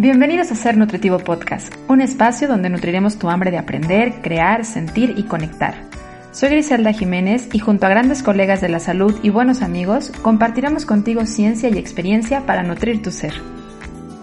Bienvenidos a Ser Nutritivo Podcast, un espacio donde nutriremos tu hambre de aprender, crear, sentir y conectar. Soy Griselda Jiménez y junto a grandes colegas de la salud y buenos amigos, compartiremos contigo ciencia y experiencia para nutrir tu ser.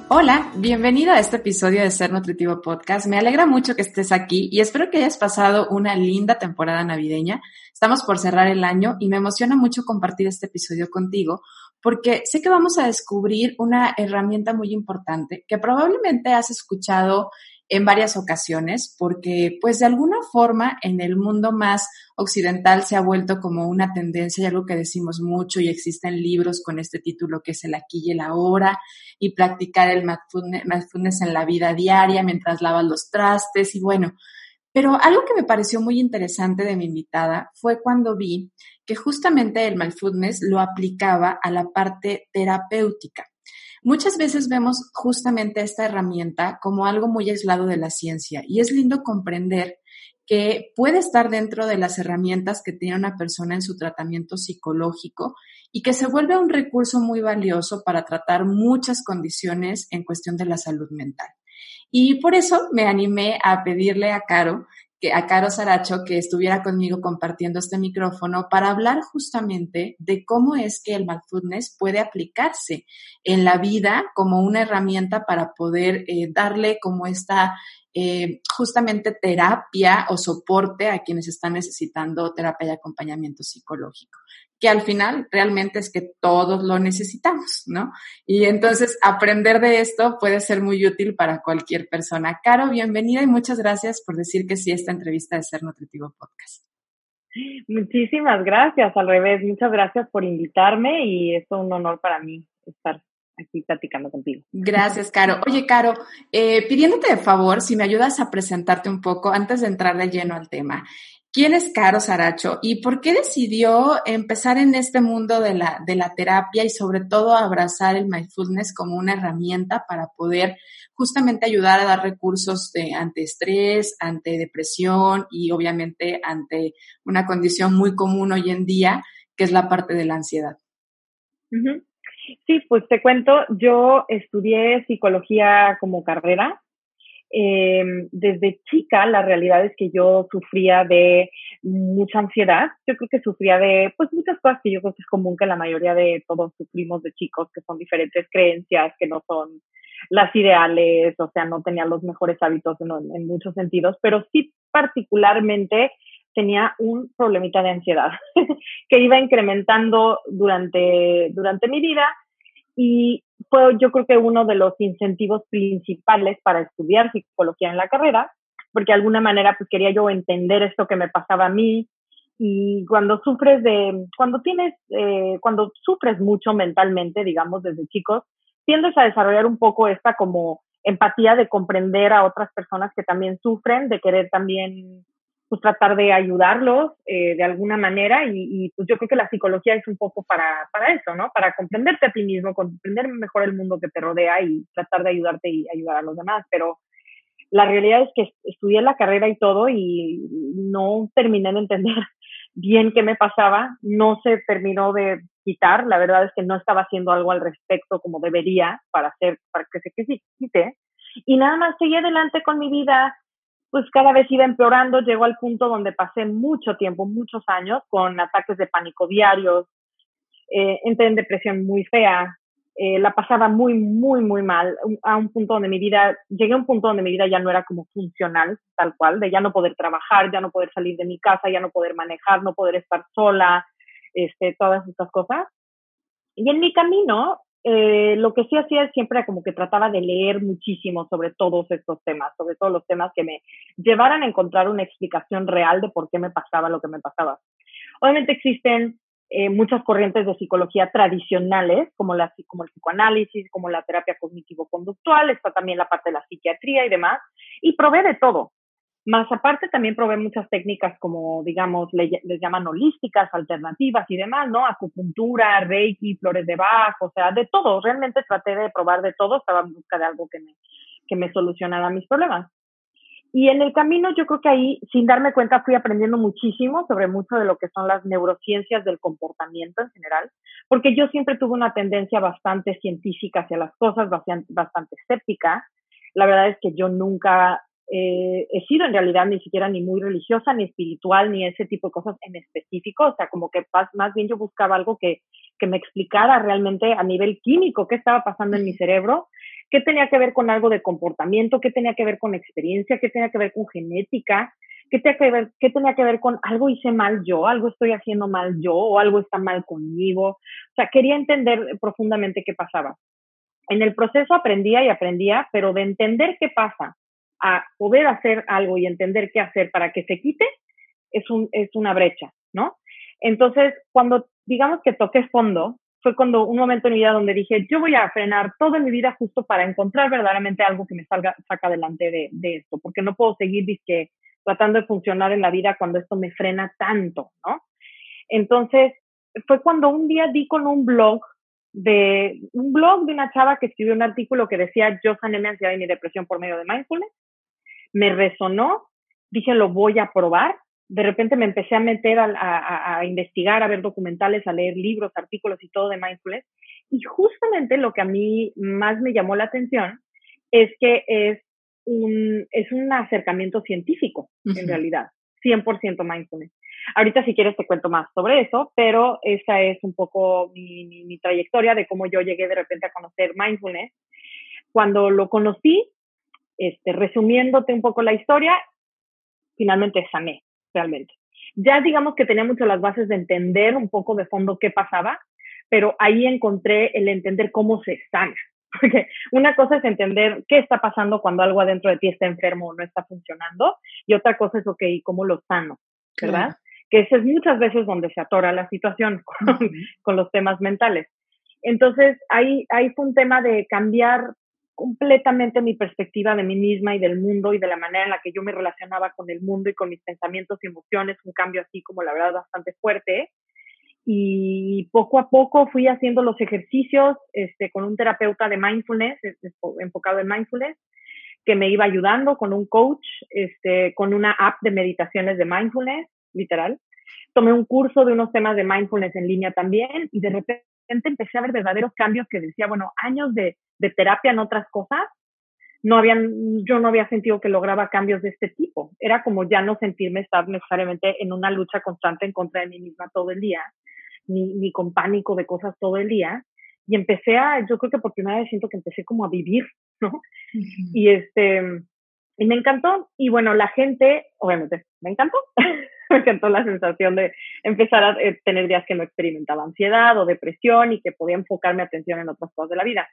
Hola, bienvenido a este episodio de Ser Nutritivo Podcast. Me alegra mucho que estés aquí y espero que hayas pasado una linda temporada navideña. Estamos por cerrar el año y me emociona mucho compartir este episodio contigo porque sé que vamos a descubrir una herramienta muy importante que probablemente has escuchado en varias ocasiones, porque pues de alguna forma en el mundo más occidental se ha vuelto como una tendencia y algo que decimos mucho y existen libros con este título que es el aquí y el ahora y practicar el mindfulness en la vida diaria mientras lavas los trastes y bueno, pero algo que me pareció muy interesante de mi invitada fue cuando vi que justamente el mindfulness lo aplicaba a la parte terapéutica. Muchas veces vemos justamente esta herramienta como algo muy aislado de la ciencia y es lindo comprender que puede estar dentro de las herramientas que tiene una persona en su tratamiento psicológico y que se vuelve un recurso muy valioso para tratar muchas condiciones en cuestión de la salud mental. Y por eso me animé a pedirle a Caro, que, a Caro Saracho, que estuviera conmigo compartiendo este micrófono para hablar justamente de cómo es que el mindfulness puede aplicarse en la vida como una herramienta para poder eh, darle como esta eh, justamente terapia o soporte a quienes están necesitando terapia y acompañamiento psicológico que al final realmente es que todos lo necesitamos, ¿no? Y entonces aprender de esto puede ser muy útil para cualquier persona. Caro, bienvenida y muchas gracias por decir que sí a esta entrevista de Ser Nutritivo Podcast. Muchísimas gracias, al revés, muchas gracias por invitarme y es un honor para mí estar aquí platicando contigo. Gracias, Caro. Oye, Caro, eh, pidiéndote de favor, si me ayudas a presentarte un poco antes de entrar de lleno al tema. ¿Quién es Caro Saracho y por qué decidió empezar en este mundo de la, de la terapia y sobre todo abrazar el mindfulness como una herramienta para poder justamente ayudar a dar recursos de, ante estrés, ante depresión y obviamente ante una condición muy común hoy en día, que es la parte de la ansiedad? Sí, pues te cuento, yo estudié psicología como carrera eh, desde chica la realidad es que yo sufría de mucha ansiedad. Yo creo que sufría de pues muchas cosas que yo creo que es común que la mayoría de todos sufrimos de chicos, que son diferentes creencias, que no son las ideales, o sea, no tenía los mejores hábitos en, en muchos sentidos, pero sí particularmente tenía un problemita de ansiedad que iba incrementando durante, durante mi vida y fue yo creo que uno de los incentivos principales para estudiar psicología en la carrera, porque de alguna manera pues quería yo entender esto que me pasaba a mí. Y cuando sufres de, cuando tienes, eh, cuando sufres mucho mentalmente, digamos, desde chicos, tiendes a desarrollar un poco esta como empatía de comprender a otras personas que también sufren, de querer también pues tratar de ayudarlos eh, de alguna manera y, pues yo creo que la psicología es un poco para, para eso, ¿no? Para comprenderte a ti mismo, comprender mejor el mundo que te rodea y tratar de ayudarte y ayudar a los demás, pero la realidad es que estudié la carrera y todo y no terminé de entender bien qué me pasaba, no se terminó de quitar, la verdad es que no estaba haciendo algo al respecto como debería para hacer, para que se quite, y nada más seguí adelante con mi vida, pues cada vez iba empeorando, llegó al punto donde pasé mucho tiempo, muchos años, con ataques de pánico diarios, eh, entré en depresión muy fea, eh, la pasaba muy, muy, muy mal, a un punto donde mi vida, llegué a un punto donde mi vida ya no era como funcional, tal cual, de ya no poder trabajar, ya no poder salir de mi casa, ya no poder manejar, no poder estar sola, este, todas estas cosas. Y en mi camino eh, lo que sí hacía siempre como que trataba de leer muchísimo sobre todos estos temas, sobre todos los temas que me llevaran a encontrar una explicación real de por qué me pasaba lo que me pasaba. Obviamente existen eh, muchas corrientes de psicología tradicionales, como, la, como el psicoanálisis, como la terapia cognitivo-conductual, está también la parte de la psiquiatría y demás, y provee de todo. Más aparte también probé muchas técnicas como, digamos, les llaman holísticas, alternativas y demás, ¿no? Acupuntura, reiki, flores de Bach, o sea, de todo. Realmente traté de probar de todo, estaba en busca de algo que me, que me solucionara mis problemas. Y en el camino yo creo que ahí, sin darme cuenta, fui aprendiendo muchísimo sobre mucho de lo que son las neurociencias del comportamiento en general, porque yo siempre tuve una tendencia bastante científica hacia las cosas, bastante, bastante escéptica. La verdad es que yo nunca eh, he sido en realidad ni siquiera ni muy religiosa, ni espiritual, ni ese tipo de cosas en específico. O sea, como que más bien yo buscaba algo que, que me explicara realmente a nivel químico qué estaba pasando en mi cerebro qué tenía que ver con algo de comportamiento, qué tenía que ver con experiencia, qué tenía que ver con genética, qué tenía que ver, qué tenía que ver con algo hice mal yo, algo estoy haciendo mal yo o algo está mal conmigo. O sea, quería entender profundamente qué pasaba. En el proceso aprendía y aprendía, pero de entender qué pasa a poder hacer algo y entender qué hacer para que se quite, es, un, es una brecha, ¿no? Entonces, cuando digamos que toqué fondo, fue cuando un momento en mi vida donde dije, yo voy a frenar todo en mi vida justo para encontrar verdaderamente algo que me salga, saca adelante de, de esto, porque no puedo seguir disque, tratando de funcionar en la vida cuando esto me frena tanto, ¿no? Entonces, fue cuando un día di con un blog de un blog de una chava que escribió un artículo que decía yo sané mi ansiedad y mi depresión por medio de mindfulness. Me resonó, dije lo voy a probar de repente me empecé a meter a, investigar, a ver documentales, a leer libros, artículos y todo de mindfulness. Y justamente lo que a mí más me llamó la atención es que es un, es un acercamiento científico, en realidad, 100% mindfulness. Ahorita si quieres te cuento más sobre eso, pero esa es un poco mi, mi trayectoria de cómo yo llegué de repente a conocer mindfulness. Cuando lo conocí, este, resumiéndote un poco la historia, finalmente sané realmente. Ya digamos que tenía mucho las bases de entender un poco de fondo qué pasaba, pero ahí encontré el entender cómo se sana. Porque una cosa es entender qué está pasando cuando algo adentro de ti está enfermo o no está funcionando, y otra cosa es, ok, cómo lo sano, ¿verdad? Que ese es muchas veces donde se atora la situación con, con los temas mentales. Entonces, ahí, ahí fue un tema de cambiar completamente mi perspectiva de mí misma y del mundo y de la manera en la que yo me relacionaba con el mundo y con mis pensamientos y emociones, un cambio así como la verdad bastante fuerte. Y poco a poco fui haciendo los ejercicios este, con un terapeuta de mindfulness, enfocado en mindfulness, que me iba ayudando con un coach, este, con una app de meditaciones de mindfulness, literal. Tomé un curso de unos temas de mindfulness en línea también y de repente empecé a ver verdaderos cambios que decía, bueno, años de, de terapia en otras cosas, no habían, yo no había sentido que lograba cambios de este tipo. Era como ya no sentirme estar necesariamente en una lucha constante en contra de mí misma todo el día, ni, ni con pánico de cosas todo el día. Y empecé a, yo creo que por primera vez siento que empecé como a vivir, ¿no? Y este, y me encantó. Y bueno, la gente, obviamente, me encantó. me encantó la sensación de empezar a eh, tener días que no experimentaba ansiedad o depresión y que podía enfocar mi atención en otras cosas de la vida.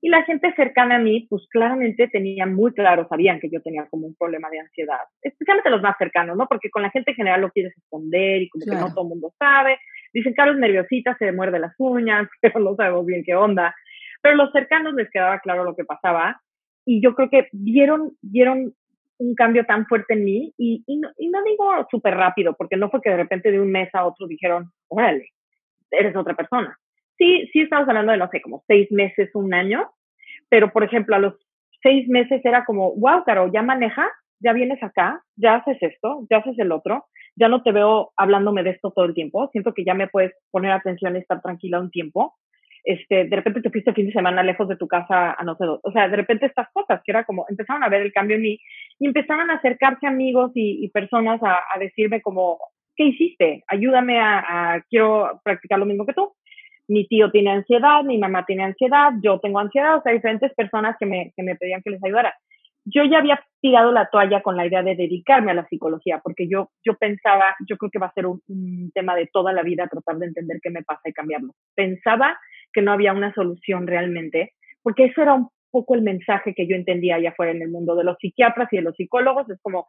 Y la gente cercana a mí, pues claramente tenía muy claro, sabían que yo tenía como un problema de ansiedad, especialmente los más cercanos, ¿no? Porque con la gente en general lo quieres esconder y como que no todo el mundo sabe. Dicen, Carlos nerviosita, se muerde las uñas, pero no sabemos bien qué onda. Pero los cercanos les quedaba claro lo que pasaba y yo creo que vieron, vieron un cambio tan fuerte en mí y, no, y no digo súper rápido, porque no fue que de repente de un mes a otro dijeron, órale, eres otra persona sí, sí estamos hablando de, no sé, como seis meses, un año, pero por ejemplo, a los seis meses era como, wow, Caro, ya maneja, ya vienes acá, ya haces esto, ya haces el otro, ya no te veo hablándome de esto todo el tiempo, siento que ya me puedes poner atención y estar tranquila un tiempo. Este, de repente te fin de semana lejos de tu casa a no sé dónde. O sea, de repente estas cosas, que era como, empezaron a ver el cambio en mí y empezaban a acercarse amigos y, personas a, decirme como, ¿qué hiciste? Ayúdame a, a, quiero practicar lo mismo que tú mi tío tiene ansiedad, mi mamá tiene ansiedad, yo tengo ansiedad, o sea, diferentes personas que me, que me pedían que les ayudara. Yo ya había tirado la toalla con la idea de dedicarme a la psicología, porque yo, yo pensaba, yo creo que va a ser un, tema de toda la vida tratar de entender qué me pasa y cambiarlo. Pensaba que no había una solución realmente, porque eso era un poco el mensaje que yo entendía allá afuera en el mundo de los psiquiatras y de los psicólogos, es como,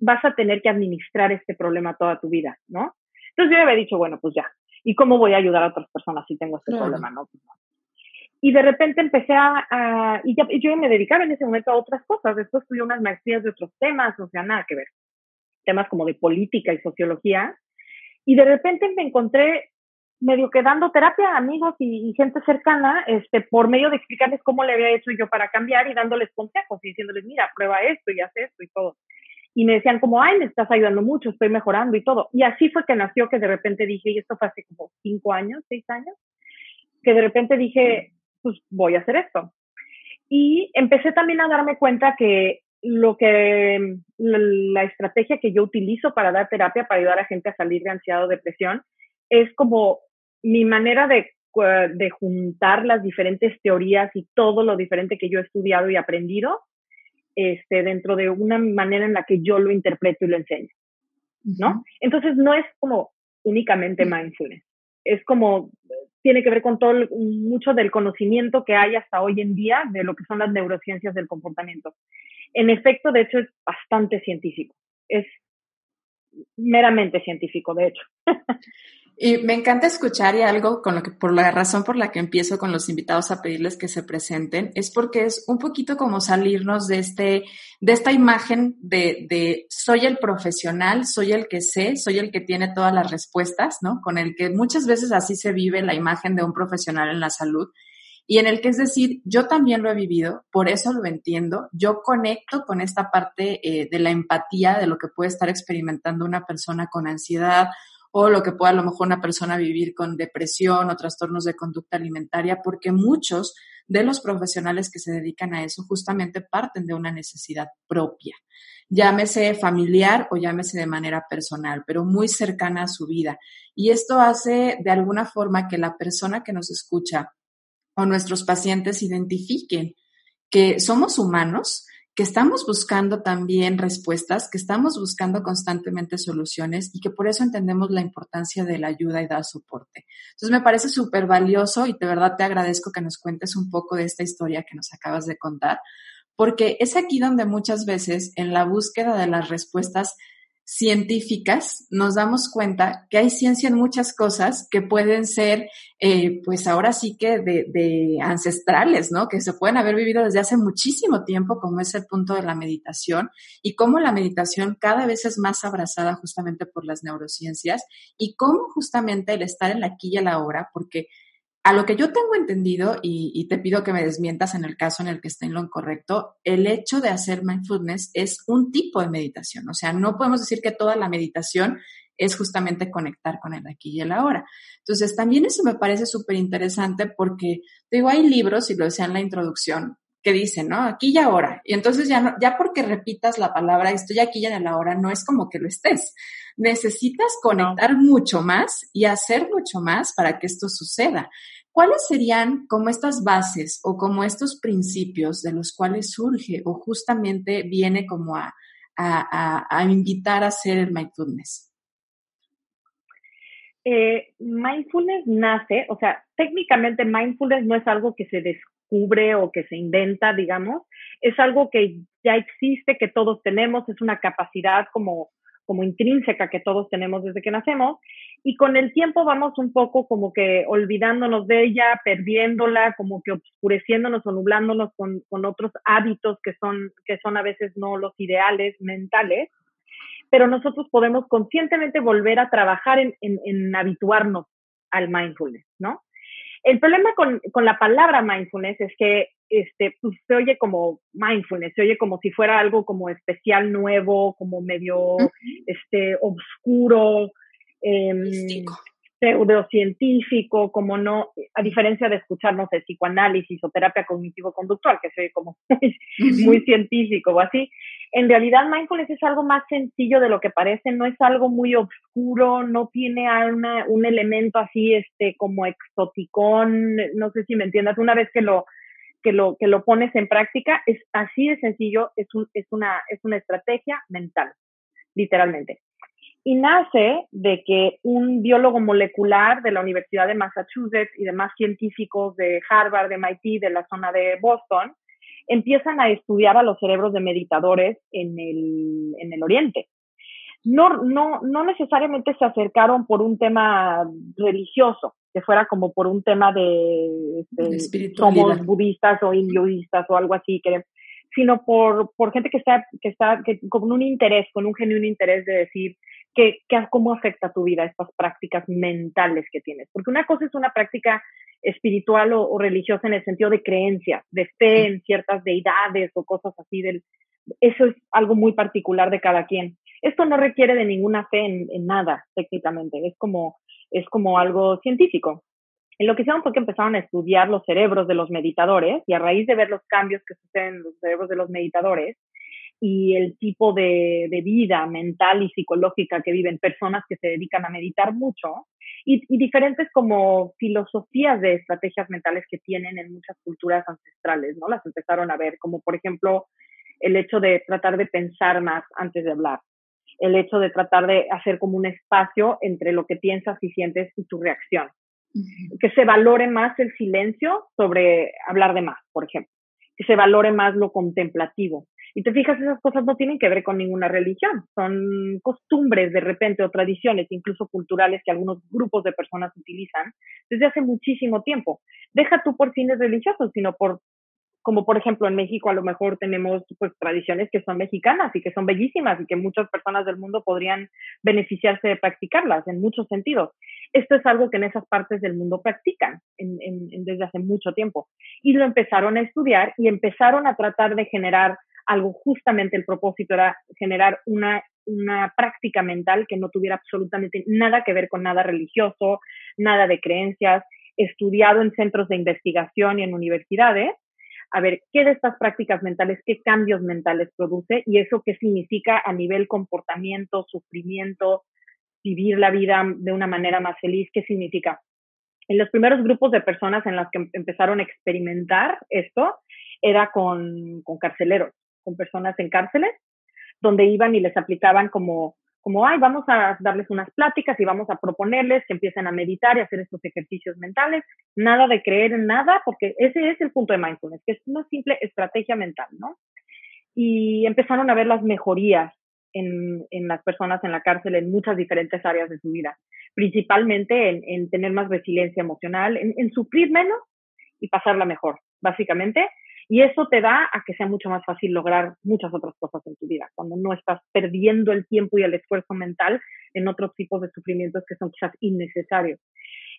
vas a tener que administrar este problema toda tu vida, ¿no? Entonces yo había dicho, bueno, pues ya, ¿Y cómo voy a ayudar a otras personas si tengo este problema? ¿no? Pues y de repente empecé a, y, ya, yo me dedicaba en ese momento a otras cosas. Después tuve unas maestrías de otros temas, o sea, nada que ver. Temas como de política y sociología. Y de repente me encontré medio que dando terapia a amigos y, gente cercana, este, por medio de explicarles cómo le había hecho yo para cambiar y dándoles consejos y diciéndoles, mira, prueba esto y haz esto y todo. y me decían como, ay, me estás ayudando mucho, estoy mejorando y todo. Y así fue que nació que de repente dije, y esto fue hace como cinco años, seis años, que de repente dije, pues voy a hacer esto. Y empecé también a darme cuenta que lo que, la, estrategia que yo utilizo para dar terapia, para ayudar a gente a salir de ansiedad o depresión, es como mi manera de, de juntar las diferentes teorías y todo lo diferente que yo he estudiado y aprendido este, dentro de una manera en la que yo lo interpreto y lo enseño, ¿no? Entonces no es como únicamente mindfulness, es como, tiene que ver con todo, mucho del conocimiento que hay hasta hoy en día de lo que son las neurociencias del comportamiento. En efecto, de hecho, es bastante científico, es meramente científico, de hecho. Y me encanta escuchar y algo con lo que, por la razón por la que empiezo con los invitados a pedirles que se presenten, es porque es un poquito como salirnos de este, de esta imagen de, de soy el profesional, soy el que sé, soy el que tiene todas las respuestas, ¿no? Con el que muchas veces así se vive la imagen de un profesional en la salud y en el que es decir, yo también lo he vivido, por eso lo entiendo, yo conecto con esta parte eh, de la empatía de lo que puede estar experimentando una persona con ansiedad o lo que pueda a lo mejor una persona vivir con depresión o trastornos de conducta alimentaria, porque muchos de los profesionales que se dedican a eso justamente parten de una necesidad propia, llámese familiar o llámese de manera personal, pero muy cercana a su vida. Y esto hace de alguna forma que la persona que nos escucha o nuestros pacientes identifiquen que somos humanos, que estamos buscando también respuestas, que estamos buscando constantemente soluciones y que por eso entendemos la importancia de la ayuda y dar soporte. Entonces me parece súper valioso y de verdad te agradezco que nos cuentes un poco de esta historia que nos acabas de contar, porque es aquí donde muchas veces en la búsqueda de las respuestas científicas, nos damos cuenta que hay ciencia en muchas cosas que pueden ser, eh, pues ahora sí que de, de, ancestrales, ¿no? Que se pueden haber vivido desde hace muchísimo tiempo, como es el punto de la meditación, y cómo la meditación cada vez es más abrazada justamente por las neurociencias, y cómo justamente el estar en la aquí y en la hora, porque a lo que yo tengo entendido, y, te pido que me desmientas en el caso en el que esté en lo incorrecto, el hecho de hacer mindfulness es un tipo de meditación. O sea, no podemos decir que toda la meditación es justamente conectar con el aquí y el ahora. Entonces, también eso me parece súper interesante porque, digo, hay libros, y lo decía en la introducción, que dicen, ¿no? Aquí y ahora. Y entonces ya, no, ya porque repitas la palabra estoy aquí y en el ahora, no es como que lo estés. Necesitas conectar mucho más y hacer mucho más para que esto suceda. ¿Cuáles serían como estas bases o como estos principios de los cuales surge o justamente viene como a, invitar a hacer el mindfulness? Eh, mindfulness nace, o sea, técnicamente mindfulness no es algo que se descubre o que se inventa, digamos, es algo que ya existe, que todos tenemos, es una capacidad como como intrínseca que todos tenemos desde que nacemos y con el tiempo vamos un poco como que olvidándonos de ella, perdiéndola, como que oscureciéndonos o nublándonos con, con otros hábitos que son, que son a veces no los ideales mentales, pero nosotros podemos conscientemente volver a trabajar en, en, en habituarnos al mindfulness, ¿no? El problema con, con, la palabra mindfulness es que este, pues, se oye como mindfulness, se oye como si fuera algo como especial, nuevo, como medio este, oscuro, eh, pseudocientífico, como no, a diferencia de escucharnos de psicoanálisis o terapia cognitivo-conductual, que se ve como muy, científico o así. En realidad, mindfulness es algo más sencillo de lo que parece, no es algo muy oscuro, no tiene un elemento así, este, como exoticón, no sé si me entiendas, una vez que lo, que lo, que lo pones en práctica, es así de sencillo, es, un, es, una, es una estrategia mental, literalmente. Y nace de que un biólogo molecular de la Universidad de Massachusetts y demás científicos de Harvard, de MIT, de la zona de Boston, empiezan a estudiar a los cerebros de meditadores en el, en el Oriente. No, no, no necesariamente se acercaron por un tema religioso, que fuera como por un tema de, este, somos budistas o hinduistas o algo así, que, sino por, por gente que está, que está que, con un interés, con un genuino interés de decir, que, cómo afecta tu vida estas prácticas mentales que tienes. Porque una cosa es una práctica espiritual o, religiosa en el sentido de creencia, de fe en ciertas deidades o cosas así del, eso es algo muy particular de cada quien. Esto no requiere de ninguna fe en, nada, técnicamente, es como, es como algo científico. Y lo que hicieron fue que empezaron a estudiar los cerebros de los meditadores y a raíz de ver los cambios que suceden en los cerebros de los meditadores y el tipo de, de vida mental y psicológica que viven personas que se dedican a meditar mucho y, y, diferentes como filosofías de estrategias mentales que tienen en muchas culturas ancestrales, ¿no? Las empezaron a ver, como por ejemplo el hecho de tratar de pensar más antes de hablar, el hecho de tratar de hacer como un espacio entre lo que piensas y sientes y tu reacción. Que se valore más el silencio sobre hablar de más, por ejemplo. Que se valore más lo contemplativo. Y te fijas, esas cosas no tienen que ver con ninguna religión, son costumbres de repente o tradiciones, incluso culturales, que algunos grupos de personas utilizan desde hace muchísimo tiempo. Deja tú por fines religiosos, sino por como por ejemplo en México a lo mejor tenemos pues tradiciones que son mexicanas y que son bellísimas y que muchas personas del mundo podrían beneficiarse de practicarlas en muchos sentidos. Esto es algo que en esas partes del mundo practican en, en, desde hace mucho tiempo y lo empezaron a estudiar y empezaron a tratar de generar algo justamente el propósito era generar una, una práctica mental que no tuviera absolutamente nada que ver con nada religioso, nada de creencias, estudiado en centros de investigación y en universidades. A ver qué de estas prácticas mentales, qué cambios mentales produce y eso qué significa a nivel comportamiento, sufrimiento, vivir la vida de una manera más feliz, qué significa. En los primeros grupos de personas en las que empezaron a experimentar esto era con, con carceleros, con personas en cárceles, donde iban y les aplicaban como como, ay, vamos a darles unas pláticas y vamos a proponerles que empiecen a meditar y hacer estos ejercicios mentales. Nada de creer en nada, porque ese es el punto de mindfulness, que es una simple estrategia mental, ¿no? Y empezaron a ver las mejorías en, en las personas en la cárcel en muchas diferentes áreas de su vida, principalmente en, en tener más resiliencia emocional, en, en sufrir menos y pasarla mejor, básicamente. Y eso te da a que sea mucho más fácil lograr muchas otras cosas en tu vida, cuando no estás perdiendo el tiempo y el esfuerzo mental en otros tipos de sufrimientos que son quizás innecesarios.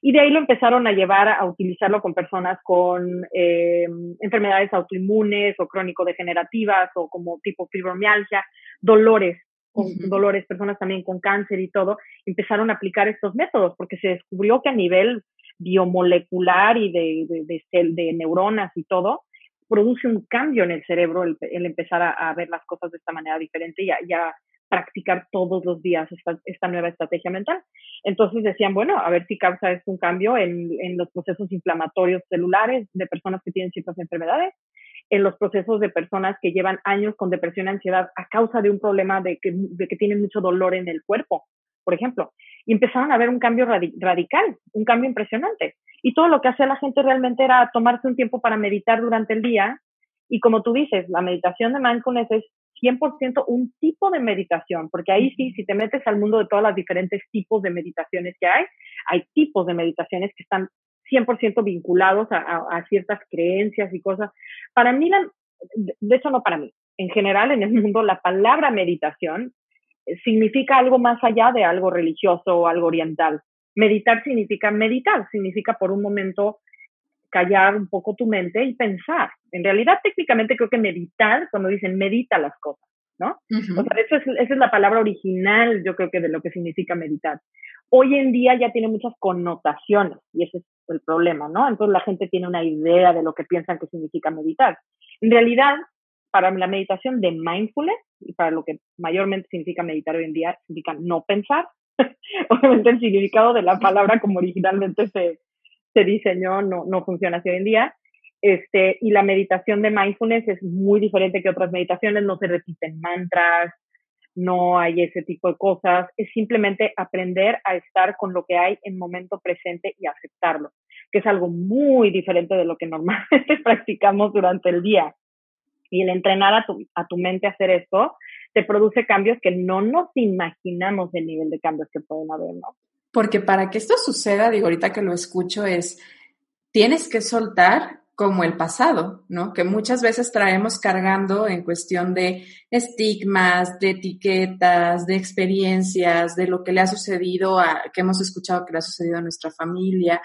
Y de ahí lo empezaron a llevar a utilizarlo con personas con eh, enfermedades autoinmunes o crónico-degenerativas o como tipo fibromialgia, dolores, con dolores, personas también con cáncer y todo, empezaron a aplicar estos métodos porque se descubrió que a nivel biomolecular y de, de, de, de neuronas y todo, produce un cambio en el cerebro el, empezar a, ver las cosas de esta manera diferente y a, practicar todos los días esta, nueva estrategia mental. Entonces decían, bueno, a ver si causa esto un cambio en, los procesos inflamatorios celulares de personas que tienen ciertas enfermedades, en los procesos de personas que llevan años con depresión y ansiedad a causa de un problema de que, de que tienen mucho dolor en el cuerpo, por ejemplo. Y empezaron a ver un cambio radical, un cambio impresionante. Y todo lo que hacía la gente realmente era tomarse un tiempo para meditar durante el día. Y como tú dices, la meditación de mindfulness es 100% un tipo de meditación, porque ahí sí, si te metes al mundo de todas las diferentes tipos de meditaciones que hay, hay tipos de meditaciones que están 100% vinculados a, ciertas creencias y cosas. Para mí, de hecho no para mí, en general en el mundo la palabra meditación significa algo más allá de algo religioso o algo oriental. Meditar significa meditar, significa por un momento callar un poco tu mente y pensar. En realidad, técnicamente creo que meditar, cuando dicen medita las cosas, ¿no? O sea, eso es, esa es la palabra original, yo creo que de lo que significa meditar. Hoy en día ya tiene muchas connotaciones y ese es el problema, ¿no? Entonces la gente tiene una idea de lo que piensan que significa meditar. En realidad, para la meditación de mindfulness y para lo que mayormente significa meditar hoy en día, significa no pensar, Obviamente el significado de la palabra como originalmente se, se diseñó no, no funciona así hoy en día. Este, y la meditación de mindfulness es muy diferente que otras meditaciones, no se repiten mantras, no hay ese tipo de cosas, es simplemente aprender a estar con lo que hay en momento presente y aceptarlo, que es algo muy diferente de lo que normalmente practicamos durante el día. Y el entrenar a tu, a tu mente a hacer esto te produce cambios que no nos imaginamos del nivel de cambios que pueden haber, ¿no? Porque para que esto suceda, digo, ahorita que lo escucho, es, tienes que soltar como el pasado, ¿no? Que muchas veces traemos cargando en cuestión de estigmas, de etiquetas, de experiencias, de lo que le ha sucedido a, que hemos escuchado que le ha sucedido a nuestra familia.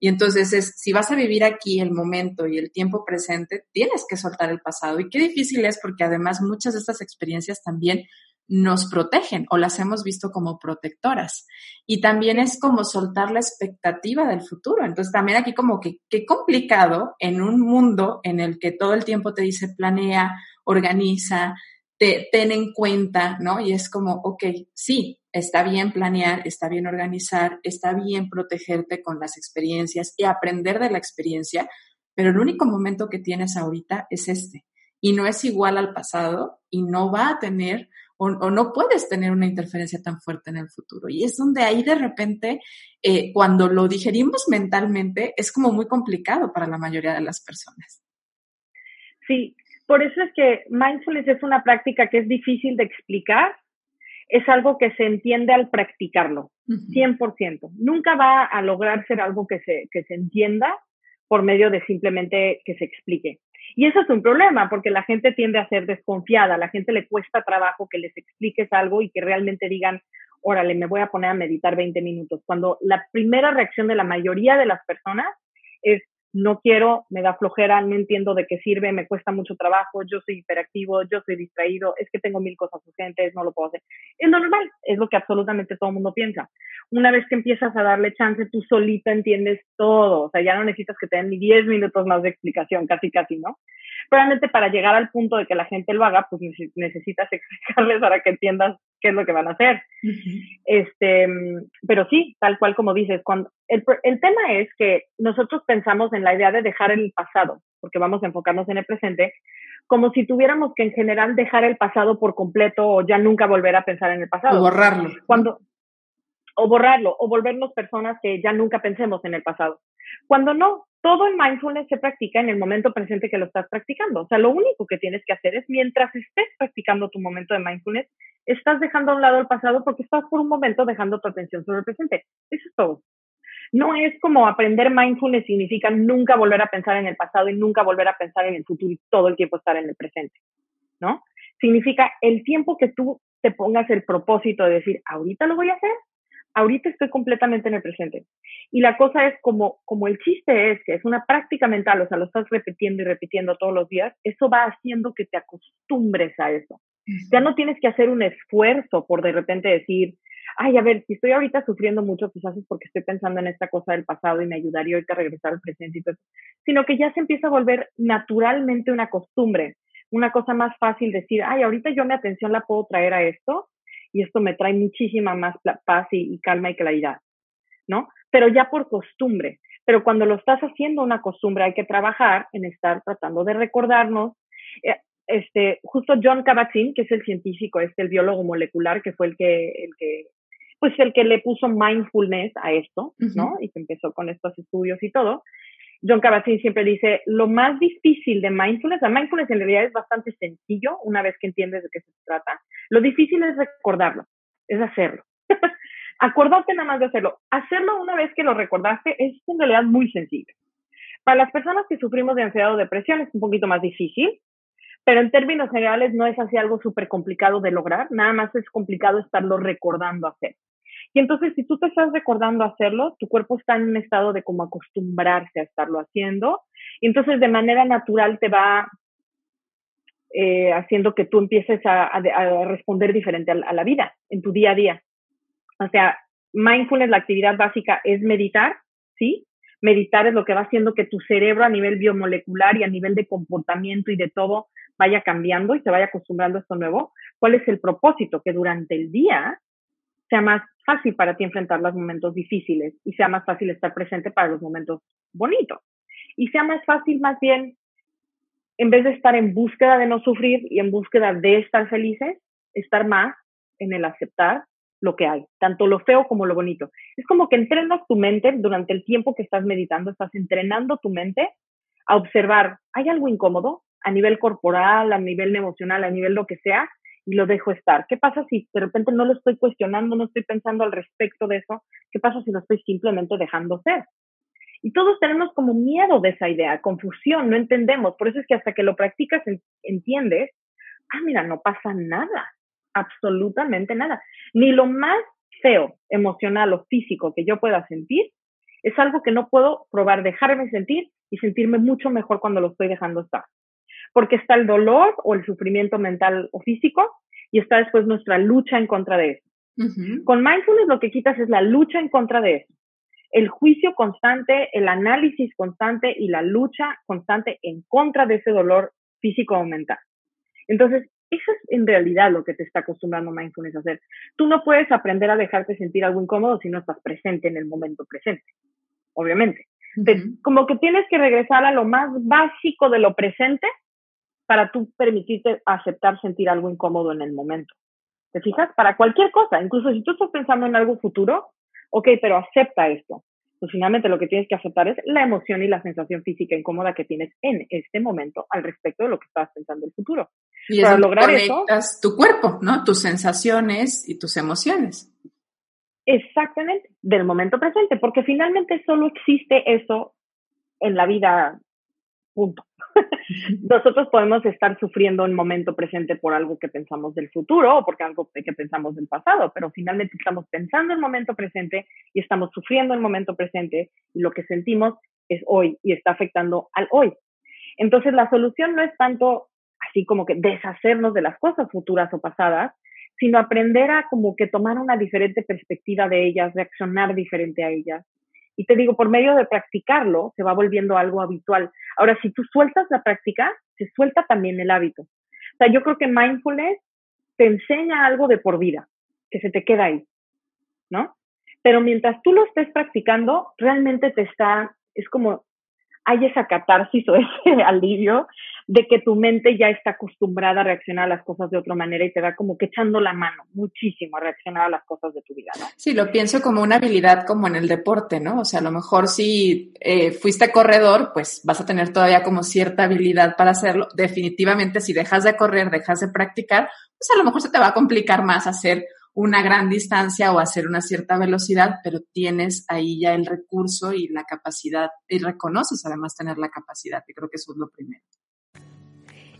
Y entonces es, si vas a vivir aquí el momento y el tiempo presente, tienes que soltar el pasado. Y qué difícil es porque además muchas de estas experiencias también nos protegen o las hemos visto como protectoras. Y también es como soltar la expectativa del futuro. Entonces también aquí como que qué complicado en un mundo en el que todo el tiempo te dice planea, organiza, te, ten en cuenta, ¿no? Y es como, ok, sí, está bien planear, está bien organizar, está bien protegerte con las experiencias y aprender de la experiencia, pero el único momento que tienes ahorita es este. Y no es igual al pasado y no va a tener o, no puedes tener una interferencia tan fuerte en el futuro. Y es donde ahí de repente, eh, cuando lo digerimos mentalmente, es como muy complicado para la mayoría de las personas. Sí, por eso es que mindfulness es una práctica que es difícil de explicar, es algo que se entiende al practicarlo, 100%. Nunca va a lograr ser algo que se, que se entienda por medio de simplemente que se explique. Y eso es un problema, porque la gente tiende a ser desconfiada, a la gente le cuesta trabajo que les expliques algo y que realmente digan, órale, me voy a poner a meditar 20 minutos, cuando la primera reacción de la mayoría de las personas es, no quiero, me da flojera, no entiendo de qué sirve, me cuesta mucho trabajo, yo soy hiperactivo, yo soy distraído, es que tengo mil cosas urgentes, no lo puedo hacer. Es normal, es lo que absolutamente todo el mundo piensa. Una vez que empiezas a darle chance, tú solita entiendes todo, o sea, ya no necesitas que te den ni 10 minutos más de explicación, casi, casi, ¿no? Realmente para llegar al punto de que la gente lo haga, pues necesitas explicarles para que entiendas qué es lo que van a hacer. Este, pero sí, tal cual como dices, cuando el, el tema es que nosotros pensamos en la idea de dejar el pasado, porque vamos a enfocarnos en el presente, como si tuviéramos que en general dejar el pasado por completo o ya nunca volver a pensar en el pasado. O borrarlo. Cuando, o borrarlo, o volvernos personas que ya nunca pensemos en el pasado. Cuando no, todo el mindfulness se practica en el momento presente que lo estás practicando. O sea, lo único que tienes que hacer es, mientras estés practicando tu momento de mindfulness, estás dejando a un lado el pasado porque estás por un momento dejando tu atención sobre el presente. Eso es todo. No es como aprender mindfulness significa nunca volver a pensar en el pasado y nunca volver a pensar en el futuro y todo el tiempo estar en el presente, ¿no? Significa el tiempo que tú te pongas el propósito de decir, ahorita lo voy a hacer, ahorita estoy completamente en el presente. Y la cosa es como, como el chiste es que es una práctica mental, o sea, lo estás repitiendo y repitiendo todos los días, eso va haciendo que te acostumbres a eso. Ya no tienes que hacer un esfuerzo por de repente decir, ay, a ver, si estoy ahorita sufriendo mucho, quizás es porque estoy pensando en esta cosa del pasado y me ayudaría ahorita a regresar al presente y todo sino que ya se empieza a volver naturalmente una costumbre, una cosa más fácil decir, ay, ahorita yo mi atención la puedo traer a esto y esto me trae muchísima más paz y, calma y claridad, ¿no? Pero ya por costumbre. Pero cuando lo estás haciendo una costumbre, hay que trabajar en estar tratando de recordarnos. Eh, este, justo John Kabat-Zinn, que es el científico, este, el biólogo molecular, que fue el que, el que, pues el que le puso mindfulness a esto, ¿no? Y que empezó con estos estudios y todo. John Kabat-Zinn siempre dice, lo más difícil de mindfulness, la mindfulness en realidad es bastante sencillo una vez que entiendes de qué se trata. Lo difícil es recordarlo, es hacerlo. Acordarte nada más de hacerlo. Hacerlo una vez que lo recordaste es en realidad muy sencillo. Para las personas que sufrimos de ansiedad o depresión es un poquito más difícil, pero en términos generales no es así algo súper complicado de lograr, nada más es complicado estarlo recordando hacer. Y entonces, si tú te estás recordando hacerlo, tu cuerpo está en un estado de como acostumbrarse a estarlo haciendo. Y entonces, de manera natural, te va eh, haciendo que tú empieces a, responder diferente a, la vida en tu día a día. O sea, mindfulness, la actividad básica es meditar, ¿sí? Meditar es lo que va haciendo que tu cerebro a nivel biomolecular y a nivel de comportamiento y de todo vaya cambiando y se vaya acostumbrando a esto nuevo. ¿Cuál es el propósito? Que durante el día sea más fácil para ti enfrentar los momentos difíciles y sea más fácil estar presente para los momentos bonitos. Y sea más fácil más bien, en vez de estar en búsqueda de no sufrir y en búsqueda de estar felices, estar más en el aceptar lo que hay, tanto lo feo como lo bonito. Es como que entrenas tu mente durante el tiempo que estás meditando, estás entrenando tu mente a observar, ¿hay algo incómodo a nivel corporal, a nivel emocional, a nivel lo que sea? Y lo dejo estar. ¿Qué pasa si de repente no lo estoy cuestionando, no estoy pensando al respecto de eso? ¿Qué pasa si lo estoy simplemente dejando ser? Y todos tenemos como miedo de esa idea, confusión, no entendemos. Por eso es que hasta que lo practicas entiendes, ah, mira, no pasa nada, absolutamente nada. Ni lo más feo, emocional o físico que yo pueda sentir Es algo que no puedo probar, dejarme sentir y sentirme mucho mejor cuando lo estoy dejando estar. Porque está el dolor o el sufrimiento mental o físico y está después nuestra lucha en contra de eso. Con mindfulness lo que quitas es la lucha en contra de eso. El juicio constante, el análisis constante y la lucha constante en contra de ese dolor físico o mental. Entonces, eso es en realidad lo que te está acostumbrando mindfulness a hacer. Tú no puedes aprender a dejarte sentir algo incómodo si no estás presente en el momento presente, obviamente. como que tienes que regresar a lo más básico de lo presente para tú permitirte aceptar sentir algo incómodo en el momento. ¿Te fijas? Para cualquier cosa, incluso si tú estás pensando en algo futuro, ok, pero acepta esto pues finalmente lo que tienes que aceptar es la emoción y la sensación física incómoda que tienes en este momento al respecto de lo que estás pensando en el futuro. Y Para lograr eso, tu cuerpo, ¿no? Tus sensaciones y tus emociones. Exactamente, del momento presente, porque finalmente solo existe eso en la vida, punto. Nosotros podemos estar sufriendo en momento presente por algo que pensamos del futuro o porque algo que pensamos del pasado, pero finalmente estamos pensando en momento presente y estamos sufriendo en momento presente y lo que sentimos es hoy y está afectando al hoy. Entonces la solución no es tanto así como que deshacernos de las cosas futuras o pasadas, sino aprender a como que tomar una diferente perspectiva de ellas, reaccionar diferente a ellas, y te digo, por medio de practicarlo, se va volviendo algo habitual. Ahora, si tú sueltas la práctica, se suelta también el hábito. O sea, yo creo que mindfulness te enseña algo de por vida, que se te queda ahí, ¿no? Pero mientras tú lo estés practicando, realmente te está, es como hay esa catarsis o ese alivio de que tu mente ya está acostumbrada a reaccionar a las cosas de otra manera y te va como que echando la mano muchísimo a reaccionar a las cosas de tu vida. Sí, lo pienso como una habilidad como en el deporte, ¿no? O sea, a lo mejor si eh, fuiste corredor, pues vas a tener todavía como cierta habilidad para hacerlo. Definitivamente, si dejas de correr, dejas de practicar, pues a lo mejor se te va a complicar más hacer una gran distancia o hacer una cierta velocidad, pero tienes ahí ya el recurso y la capacidad, y reconoces además tener la capacidad, y creo que eso es lo primero.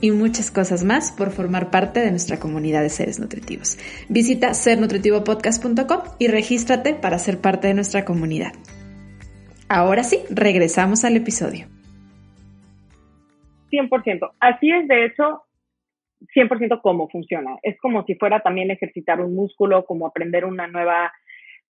y muchas cosas más por formar parte de nuestra comunidad de seres nutritivos. Visita sernutritivopodcast.com y regístrate para ser parte de nuestra comunidad. Ahora sí, regresamos al episodio. 100%. Así es, de hecho, 100% cómo funciona. Es como si fuera también ejercitar un músculo, como aprender una nueva...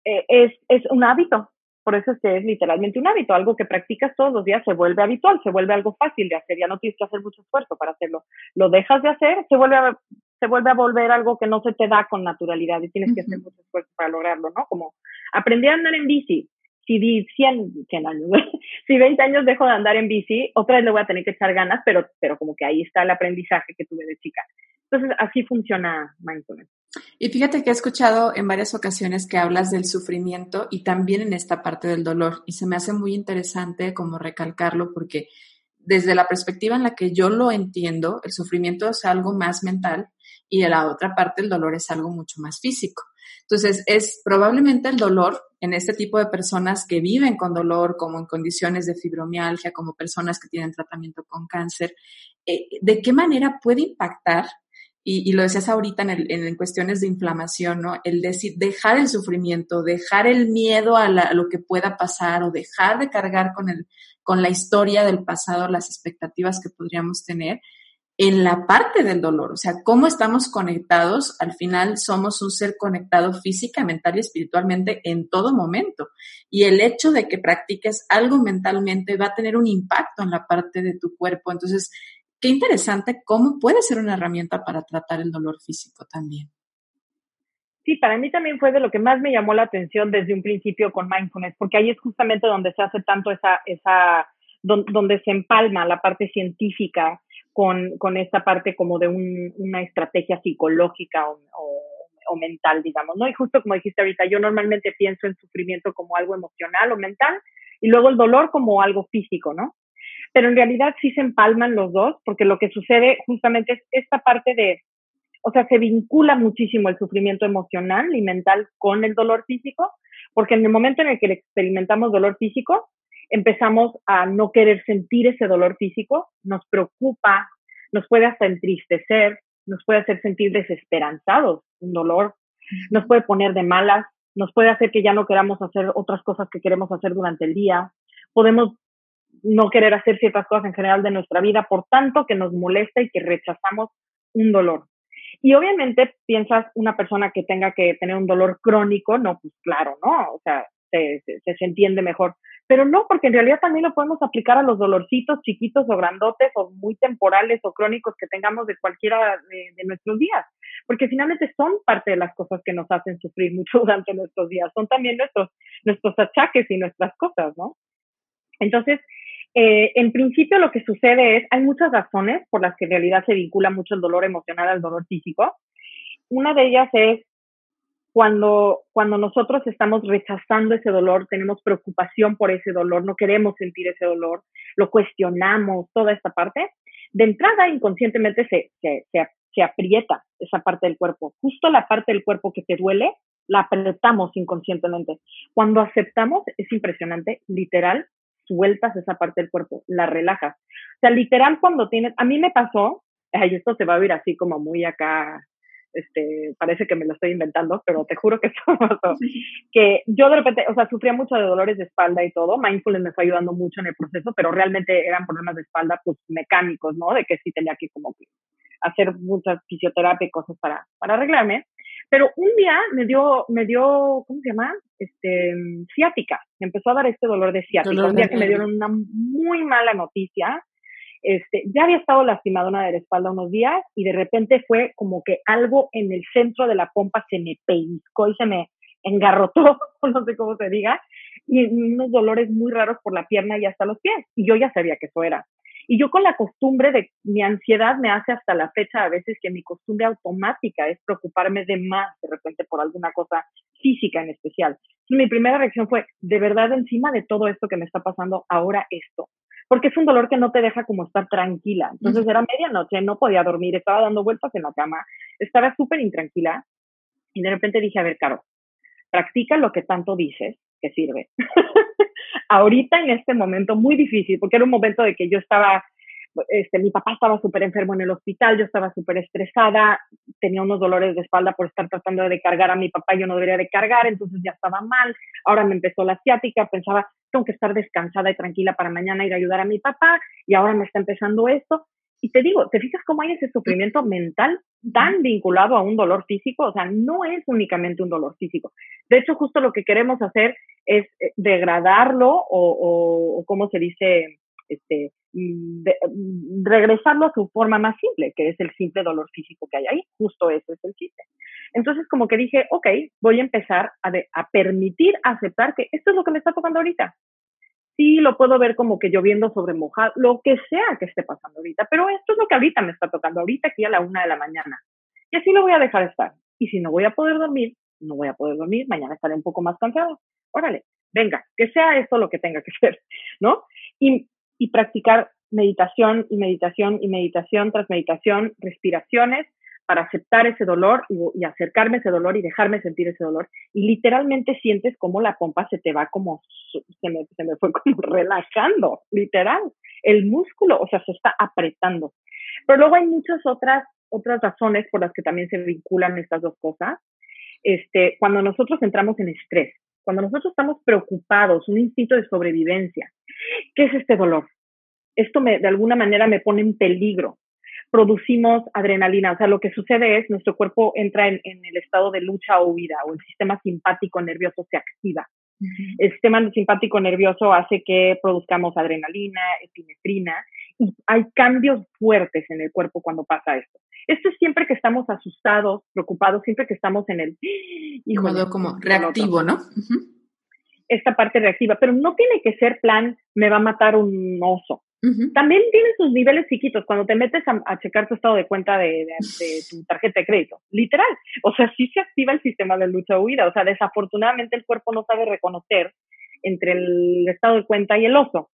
Eh, es, es un hábito. Por eso es que es literalmente un hábito, algo que practicas todos los días se vuelve habitual, se vuelve algo fácil de hacer, ya no tienes que hacer mucho esfuerzo para hacerlo. Lo dejas de hacer, se vuelve a, se vuelve a volver algo que no se te da con naturalidad y tienes que hacer mucho esfuerzo para lograrlo, ¿no? Como aprendí a andar en bici, si di 100, 100 años, si 20 años dejo de andar en bici, otra vez le voy a tener que echar ganas, pero, pero como que ahí está el aprendizaje que tuve de chica. Entonces, así funciona mindfulness. Y fíjate que he escuchado en varias ocasiones que hablas del sufrimiento y también en esta parte del dolor. Y se me hace muy interesante como recalcarlo porque desde la perspectiva en la que yo lo entiendo, el sufrimiento es algo más mental y de la otra parte el dolor es algo mucho más físico. Entonces, es probablemente el dolor en este tipo de personas que viven con dolor, como en condiciones de fibromialgia, como personas que tienen tratamiento con cáncer, eh, ¿de qué manera puede impactar y, lo decías ahorita en, en, cuestiones de inflamación, ¿no? El decir, dejar el sufrimiento, dejar el miedo a, lo que pueda pasar o dejar de cargar con, el, con la historia del pasado, las expectativas que podríamos tener en la parte del dolor, o sea, cómo estamos conectados, al final somos un ser conectado física, mental y espiritualmente en todo momento. Y el hecho de que practiques algo mentalmente va a tener un impacto en la parte de tu cuerpo. Entonces, qué interesante cómo puede ser una herramienta para tratar el dolor físico también. Sí, para mí también fue de lo que más me llamó la atención desde un principio con mindfulness, porque ahí es justamente donde se hace tanto esa, esa, donde, se empalma la parte científica con, con esta parte como de una estrategia psicológica o mental, digamos, ¿no? Y justo como dijiste ahorita, yo normalmente pienso en sufrimiento como algo emocional o mental y luego el dolor como algo físico, ¿no? Pero en realidad sí se empalman los dos, porque lo que sucede justamente es esta parte de, o sea, se vincula muchísimo el sufrimiento emocional y mental con el dolor físico, porque en el momento en el que experimentamos dolor físico, empezamos a no querer sentir ese dolor físico, nos preocupa, nos puede hasta entristecer, nos puede hacer sentir desesperanzados, un dolor, nos puede poner de malas, nos puede hacer que ya no queramos hacer otras cosas que queremos hacer durante el día, podemos no querer hacer ciertas cosas en general de nuestra vida, por tanto que nos molesta y que rechazamos un dolor. Y obviamente piensas una persona que tenga que tener un dolor crónico, no, pues claro, ¿no? O sea, se, se, entiende mejor. Pero no, porque en realidad también lo podemos aplicar a los dolorcitos chiquitos o grandotes o muy temporales o crónicos que tengamos de cualquiera de, de, nuestros días. Porque finalmente son parte de las cosas que nos hacen sufrir mucho durante nuestros días. Son también nuestros, nuestros achaques y nuestras cosas, ¿no? Entonces, eh, en principio lo que sucede es, hay muchas razones por las que en realidad se vincula mucho el dolor emocional al dolor físico. Una de ellas es cuando, cuando nosotros estamos rechazando ese dolor, tenemos preocupación por ese dolor, no queremos sentir ese dolor, lo cuestionamos, toda esta parte, de entrada inconscientemente se, se, se, se aprieta esa parte del cuerpo. Justo la parte del cuerpo que te duele, la apretamos inconscientemente. Cuando aceptamos, es impresionante, literal, sueltas esa parte del cuerpo, la relajas. O sea, literal cuando tienes, a mí me pasó, ay, esto se va a ver así como muy acá, este, parece que me lo estoy inventando, pero te juro que esto pasó, que yo de repente, o sea, sufría mucho de dolores de espalda y todo, mindfulness me fue ayudando mucho en el proceso, pero realmente eran problemas de espalda, pues, mecánicos, ¿no? De que sí tenía que como que hacer mucha fisioterapia y cosas para, para arreglarme. Pero un día me dio, me dio, ¿cómo se llama? Este, ciática. Me empezó a dar este dolor de ciática. un día que me dieron una muy mala noticia. Este, ya había estado lastimadona de la espalda unos días y de repente fue como que algo en el centro de la pompa se me pellizcó y se me engarrotó, no sé cómo se diga, y unos dolores muy raros por la pierna y hasta los pies. Y yo ya sabía que eso era. Y yo con la costumbre de mi ansiedad me hace hasta la fecha a veces que mi costumbre automática es preocuparme de más de repente por alguna cosa física en especial. mi primera reacción fue, de verdad, encima de todo esto que me está pasando, ahora esto. Porque es un dolor que no te deja como estar tranquila. Entonces era medianoche, no podía dormir, estaba dando vueltas en la cama, estaba súper intranquila. Y de repente dije, a ver, Caro, practica lo que tanto dices que sirve. ahorita en este momento muy difícil, porque era un momento de que yo estaba, este, mi papá estaba súper enfermo en el hospital, yo estaba súper estresada, tenía unos dolores de espalda por estar tratando de cargar a mi papá, yo no debería de cargar, entonces ya estaba mal, ahora me empezó la ciática, pensaba, tengo que estar descansada y tranquila para mañana ir a ayudar a mi papá, y ahora me está empezando esto, y te digo, ¿te fijas cómo hay ese sufrimiento mental tan vinculado a un dolor físico? O sea, no es únicamente un dolor físico. De hecho, justo lo que queremos hacer es eh, degradarlo o, o, ¿cómo se dice? Este, mm, mm, regresarlo a su forma más simple, que es el simple dolor físico que hay ahí. Justo ese es el chiste. Entonces, como que dije, ok, voy a empezar a, a permitir, aceptar que esto es lo que me está tocando ahorita sí lo puedo ver como que lloviendo sobre mojado, lo que sea que esté pasando ahorita, pero esto es lo que ahorita me está tocando, ahorita aquí a la una de la mañana. Y así lo voy a dejar estar. Y si no voy a poder dormir, no voy a poder dormir, mañana estaré un poco más cansado. Órale, venga, que sea esto lo que tenga que ser, ¿no? Y, y practicar meditación y meditación y meditación tras meditación, respiraciones, para aceptar ese dolor y, acercarme a ese dolor y dejarme sentir ese dolor. Y literalmente sientes como la pompa se te va como, se me, se me fue como relajando, literal. El músculo, o sea, se está apretando. Pero luego hay muchas otras, otras razones por las que también se vinculan estas dos cosas. Este, cuando nosotros entramos en estrés, cuando nosotros estamos preocupados, un instinto de sobrevivencia, ¿qué es este dolor? Esto me, de alguna manera me pone en peligro producimos adrenalina. O sea, lo que sucede es nuestro cuerpo entra en, el estado de lucha o huida o el sistema simpático nervioso se activa. El sistema simpático nervioso hace que produzcamos adrenalina, epinefrina y hay cambios fuertes en el cuerpo cuando pasa esto. Esto es siempre que estamos asustados, preocupados, siempre que estamos en el... Modo como reactivo, ¿no? esta parte reactiva, pero no tiene que ser plan, me va a matar un oso. También tiene sus niveles chiquitos cuando te metes a, checar tu estado de cuenta de, tu tarjeta de crédito. Literal. O sea, sí se activa el sistema de lucha huida. O sea, desafortunadamente el cuerpo no sabe reconocer entre el estado de cuenta y el oso.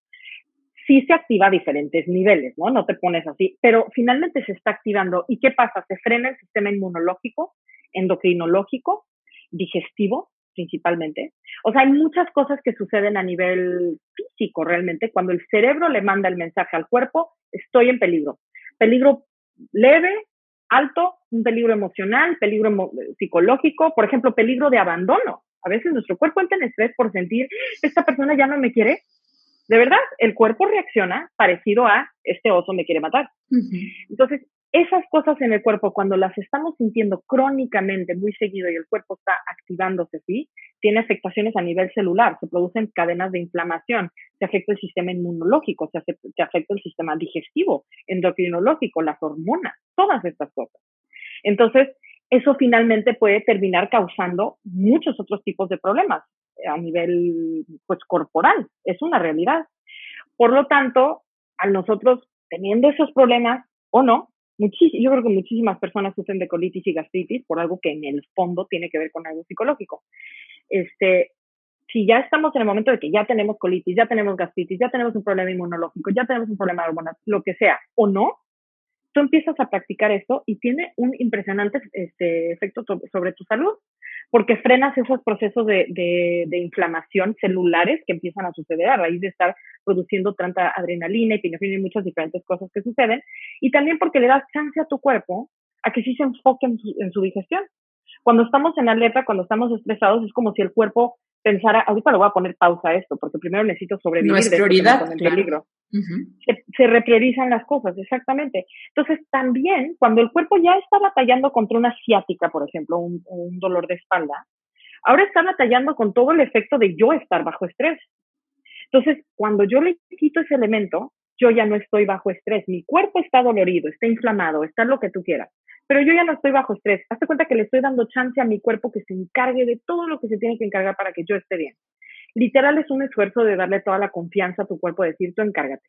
Sí se activa a diferentes niveles, ¿no? No te pones así, pero finalmente se está activando. ¿Y qué pasa? Se frena el sistema inmunológico, endocrinológico, digestivo, principalmente. O sea, hay muchas cosas que suceden a nivel físico realmente cuando el cerebro le manda el mensaje al cuerpo, estoy en peligro. Peligro leve, alto, un peligro emocional, peligro psicológico, por ejemplo, peligro de abandono. A veces nuestro cuerpo entra en estrés por sentir, esta persona ya no me quiere. De verdad, el cuerpo reacciona parecido a, este oso me quiere matar. Entonces, esas cosas en el cuerpo, cuando las estamos sintiendo crónicamente, muy seguido, y el cuerpo está activándose así, tiene afectaciones a nivel celular, se producen cadenas de inflamación, se afecta el sistema inmunológico, se, se afecta el sistema digestivo, endocrinológico, las hormonas, todas estas cosas. Entonces, eso finalmente puede terminar causando muchos otros tipos de problemas a nivel pues corporal, es una realidad. Por lo tanto, a nosotros teniendo esos problemas o no, yo creo que muchísimas personas sufren de colitis y gastritis por algo que en el fondo tiene que ver con algo psicológico. Este, si ya estamos en el momento de que ya tenemos colitis, ya tenemos gastritis, ya tenemos un problema inmunológico, ya tenemos un problema de hormonas, lo que sea, o no, tú empiezas a practicar esto y tiene un impresionante este, efecto sobre tu salud porque frenas esos procesos de, de, inflamación celulares que empiezan a suceder a raíz de estar produciendo tanta adrenalina, y epinefrina y muchas diferentes cosas que suceden, y también porque le das chance a tu cuerpo a que sí se enfoque en su, en su digestión. Cuando estamos en alerta, cuando estamos estresados, es como si el cuerpo pensara, ahorita le voy a poner pausa a esto, porque primero necesito sobrevivir. No es prioridad. Peligro. se, repriorizan las cosas, exactamente. Entonces, también cuando el cuerpo ya está batallando contra una ciática, por ejemplo, un, un dolor de espalda, ahora está batallando con todo el efecto de yo estar bajo estrés. Entonces, cuando yo le quito ese elemento, yo ya no estoy bajo estrés. Mi cuerpo está dolorido, está inflamado, está lo que tú quieras pero yo ya no estoy bajo estrés. Hazte cuenta que le estoy dando chance a mi cuerpo que se encargue de todo lo que se tiene que encargar para que yo esté bien. Literal es un esfuerzo de darle toda la confianza a tu cuerpo, decir, tú encárgate.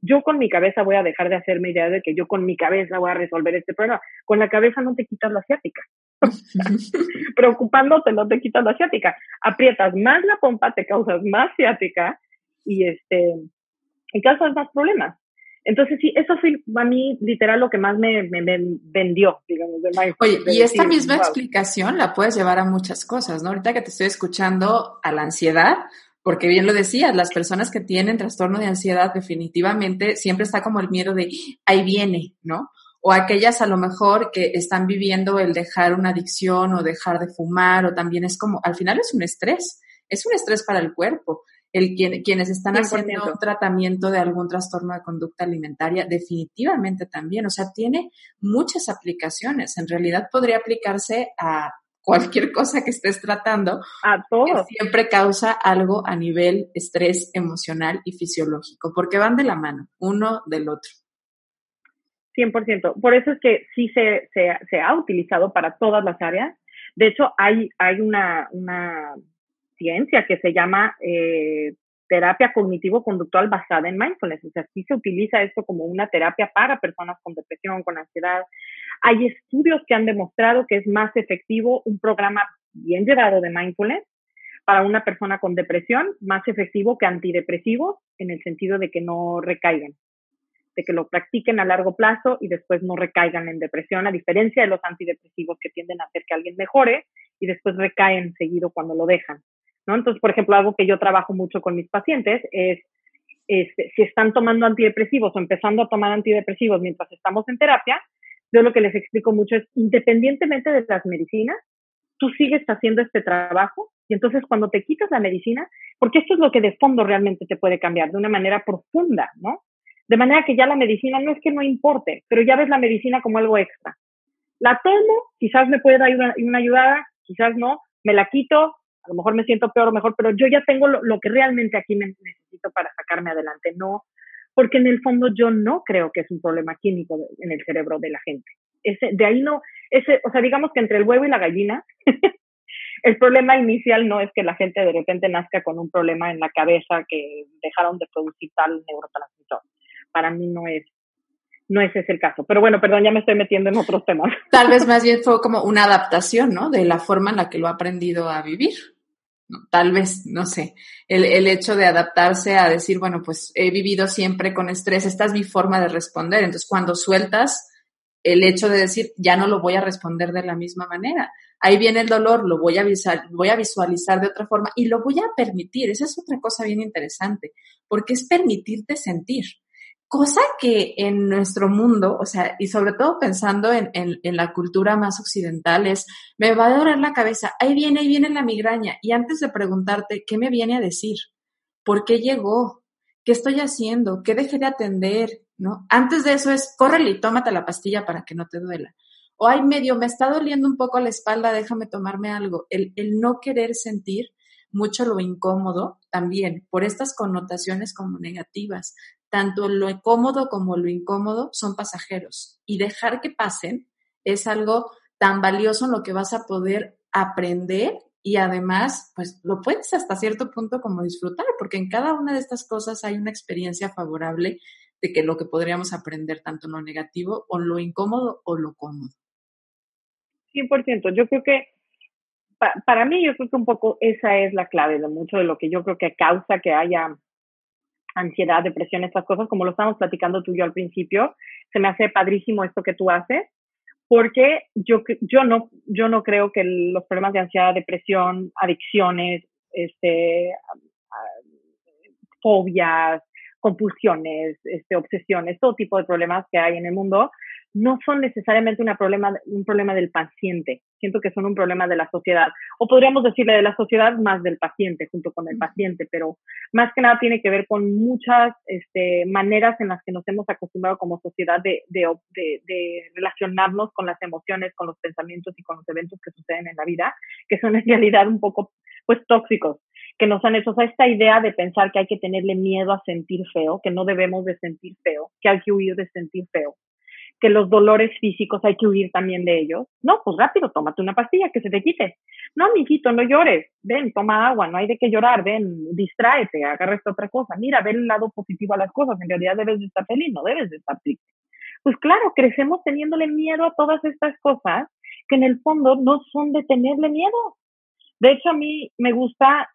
Yo con mi cabeza voy a dejar de hacerme idea de que yo con mi cabeza voy a resolver este problema. Con la cabeza no te quitas la asiática. Preocupándote no te quitas la asiática. Aprietas más la pompa, te causas más ciática y este, y causas más problemas. Entonces, sí, eso fue a mí literal lo que más me, vendió, digamos, de Oye, y esta misma explicación la puedes llevar a muchas cosas, ¿no? Ahorita que te estoy escuchando a la ansiedad, porque bien lo decías, las personas que tienen trastorno de ansiedad definitivamente siempre está como el miedo de ahí viene, ¿no? O aquellas a lo mejor que están viviendo el dejar una adicción o dejar de fumar, o también es como, al final es un estrés, es un estrés para el cuerpo el, quienes están haciendo un tratamiento de algún trastorno de conducta alimentaria, definitivamente también. O sea, tiene muchas aplicaciones. En realidad podría aplicarse a cualquier cosa que estés tratando. A todo. siempre causa algo a nivel estrés emocional y fisiológico, porque van de la mano, uno del otro. 100%. Por eso es que sí se, se, se ha utilizado para todas las áreas. De hecho, hay, hay una, una ciencia que se llama eh, terapia cognitivo-conductual basada en mindfulness. O sea, sí se utiliza esto como una terapia para personas con depresión, con ansiedad. Hay estudios que han demostrado que es más efectivo un programa bien llevado de mindfulness para una persona con depresión, más efectivo que antidepresivos, en el sentido de que no recaigan, de que lo practiquen a largo plazo y después no recaigan en depresión, a diferencia de los antidepresivos que tienden a hacer que alguien mejore y después recaen seguido cuando lo dejan. ¿No? Entonces, por ejemplo, algo que yo trabajo mucho con mis pacientes es, si están tomando antidepresivos o empezando a tomar antidepresivos mientras estamos en terapia, yo lo que les explico mucho es, independientemente de las medicinas, tú sigues haciendo este trabajo y entonces cuando te quitas la medicina, porque esto es lo que de fondo realmente te puede cambiar de una manera profunda, ¿no? De manera que ya la medicina no es que no importe, pero ya ves la medicina como algo extra. La tomo, quizás me puede dar una, una ayudada, quizás no, me la quito, a lo mejor me siento peor o mejor, pero yo ya tengo lo, que realmente aquí me necesito para sacarme adelante, no, porque en el fondo yo no creo que es un problema químico en el cerebro de la gente. Ese, de ahí no, ese, o sea, digamos que entre el huevo y la gallina, el problema inicial no es que la gente de repente nazca con un problema en la cabeza que dejaron de producir tal neurotransmisor. Para mí no es no ese es el caso. Pero bueno, perdón, ya me estoy metiendo en otros temas. Tal vez más bien fue como una adaptación, ¿no? De la forma en la que lo ha aprendido a vivir. Tal vez, no sé, el, el hecho de adaptarse a decir, bueno, pues he vivido siempre con estrés, esta es mi forma de responder. Entonces, cuando sueltas, el hecho de decir, ya no lo voy a responder de la misma manera. Ahí viene el dolor, lo voy a, voy a visualizar de otra forma y lo voy a permitir. Esa es otra cosa bien interesante, porque es permitirte sentir. Cosa que en nuestro mundo, o sea, y sobre todo pensando en, la cultura más occidental, es, me va a doler la cabeza, ahí viene, ahí viene la migraña. Y antes de preguntarte, ¿qué me viene a decir? ¿Por qué llegó? ¿Qué estoy haciendo? ¿Qué dejé de atender? ¿no? Antes de eso es, córrele y tómate la pastilla para que no te duela. O ay, medio, me está doliendo un poco la espalda, déjame tomarme algo. El, el no querer sentir mucho lo incómodo también, por estas connotaciones como negativas. Tanto lo cómodo como lo incómodo son pasajeros y dejar que pasen es algo tan valioso en lo que vas a poder aprender y además, pues lo puedes hasta cierto punto como disfrutar, porque en cada una de estas cosas hay una experiencia favorable de que lo que podríamos aprender tanto lo negativo o lo incómodo o lo cómodo. 100%. Yo creo que para mí yo creo que un poco esa es la clave de mucho de lo que yo creo que causa que haya ansiedad, depresión, estas cosas, como lo estamos platicando tú y yo al principio, se me hace padrísimo esto que tú haces, porque yo, yo, no, yo no creo que los problemas de ansiedad, depresión, adicciones, este, fobias, compulsiones, este, obsesiones, todo tipo de problemas que hay en el mundo, no son necesariamente una problema, un problema del paciente. Siento que son un problema de la sociedad. O podríamos decirle de la sociedad más del paciente, junto con el paciente, pero más que nada tiene que ver con muchas este, maneras en las que nos hemos acostumbrado como sociedad de, de, de, relacionarnos con las emociones, con los pensamientos y con los eventos que suceden en la vida, que son en realidad un poco pues tóxicos que nos han hecho, o sea, esta idea de pensar que hay que tenerle miedo a sentir feo, que no debemos de sentir feo, que hay que huir de sentir feo, que los dolores físicos hay que huir también de ellos. No, pues rápido, tómate una pastilla que se te quite. No, mijito, no llores. Ven, toma agua, no hay de qué llorar, ven, distráete, agarra esta otra cosa. Mira, ve el lado positivo a las cosas. En realidad debes de estar feliz, no debes de estar triste. Pues claro, crecemos teniéndole miedo a todas estas cosas que en el fondo no son de tenerle miedo. De hecho, a mí me gusta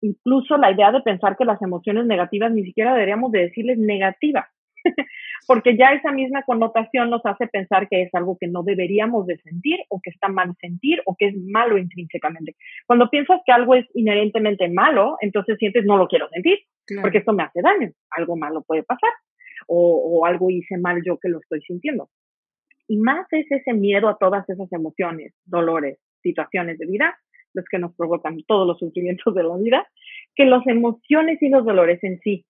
incluso la idea de pensar que las emociones negativas ni siquiera deberíamos de decirles negativas, porque ya esa misma connotación nos hace pensar que es algo que no deberíamos de sentir o que está mal sentir o que es malo intrínsecamente. Cuando piensas que algo es inherentemente malo, entonces sientes no lo quiero sentir, porque esto me hace daño, algo malo puede pasar o, o algo hice mal yo que lo estoy sintiendo. Y más es ese miedo a todas esas emociones, dolores, situaciones de vida, los que nos provocan todos los sufrimientos de la vida, que las emociones y los dolores en sí.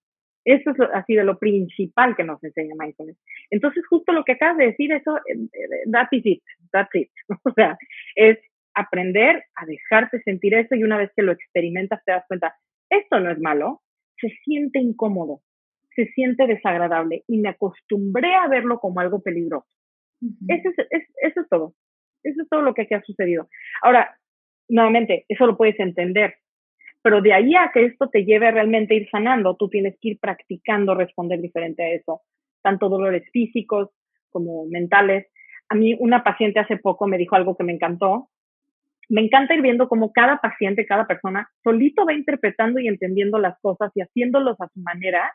Eso es así de lo principal que nos enseña mindfulness. Entonces, justo lo que acabas de decir, eso, eh, eh, that is it, that's it. O sea, es aprender a dejarte sentir eso y una vez que lo experimentas te das cuenta, esto no es malo, se siente incómodo, se siente desagradable y me acostumbré a verlo como algo peligroso. eso, es, eso es todo. Eso es todo lo que, que ha sucedido. Ahora, nuevamente, eso lo puedes entender, pero de ahí a que esto te lleve realmente a ir sanando, tú tienes que ir practicando responder diferente a eso, tanto dolores físicos como mentales. A mí una paciente hace poco me dijo algo que me encantó. Me encanta ir viendo cómo cada paciente, cada persona, solito va interpretando y entendiendo las cosas y haciéndolos a su manera.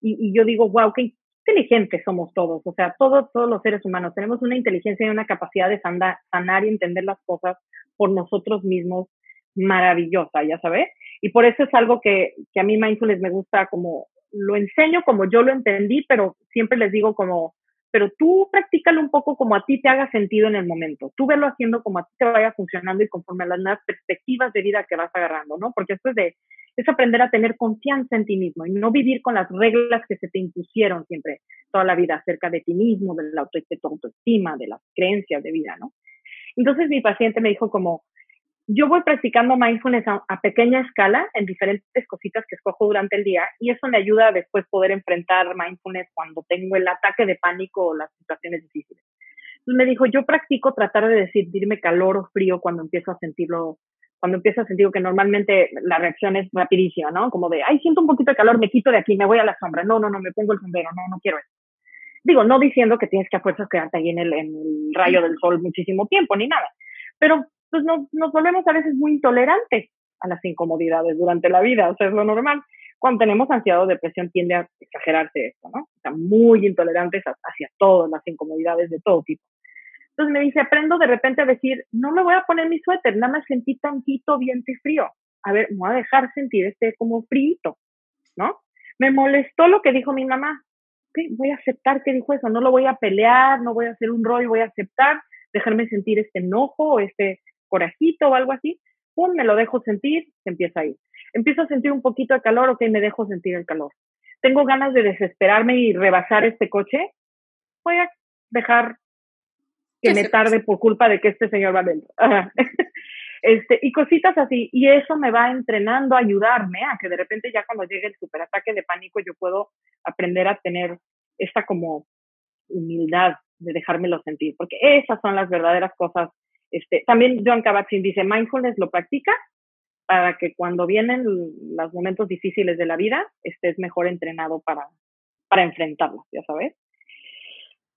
Y, yo digo, wow, qué inteligentes somos todos. O sea, todos, todos los seres humanos tenemos una inteligencia y una capacidad de sanar y entender las cosas por nosotros mismos maravillosa, ya sabes. Y por eso es algo que, que a mí mindfulness me gusta como lo enseño como yo lo entendí, pero siempre les digo como, pero tú practícalo un poco como a ti te haga sentido en el momento. Tú velo haciendo como a ti te vaya funcionando y conforme a las nuevas perspectivas de vida que vas agarrando, ¿no? Porque esto es de, es aprender a tener confianza en ti mismo y no vivir con las reglas que se te impusieron siempre toda la vida acerca de ti mismo, de la autoestima, de las creencias de vida, ¿no? Entonces mi paciente me dijo como, yo voy practicando mindfulness a, pequeña escala en diferentes cositas que escojo durante el día y eso me ayuda a después poder enfrentar mindfulness cuando tengo el ataque de pánico o las situaciones difíciles. Entonces me dijo, yo practico tratar de decidirme calor o frío cuando empiezo a sentirlo cuando empiezo a sentir que normalmente la reacción es rapidísima, ¿no? Como de, ay, siento un poquito de calor, me quito de aquí, me voy a la sombra. No, no, no, me pongo el sombrero, no, no quiero eso. Digo, no diciendo que tienes que a fuerzas quedarte ahí en el, en el rayo del sol muchísimo tiempo, ni nada. Pero pues nos, volvemos a veces muy intolerantes a las incomodidades durante la vida, o sea, es lo normal. Cuando tenemos ansiedad o depresión tiende a exagerarse esto, ¿no? O muy intolerantes hacia todas las incomodidades de todo tipo. Entonces me dice, aprendo de repente a decir, no me voy a poner mi suéter, nada más sentí tantito viento y frío. A ver, me voy a dejar sentir este como frío, ¿no? Me molestó lo que dijo mi mamá. voy a aceptar que dijo eso, no lo voy a pelear, no voy a hacer un rollo, voy a aceptar, dejarme sentir este enojo este corajito o algo así. Pum, me lo dejo sentir, se empieza a ir. Empiezo a sentir un poquito de calor, ok, me dejo sentir el calor. Tengo ganas de desesperarme y rebasar este coche, voy a dejar que me tarde por culpa de que este señor va dentro. Este, y cositas así. Y eso me va entrenando a ayudarme a que de repente ya cuando llegue el superataque de pánico yo puedo aprender a tener esta como humildad de dejármelo sentir, porque esas son las verdaderas cosas. Este, también John Kabat-Zinn dice, mindfulness lo practica para que cuando vienen los momentos difíciles de la vida estés mejor entrenado para, para enfrentarlos, ya sabes.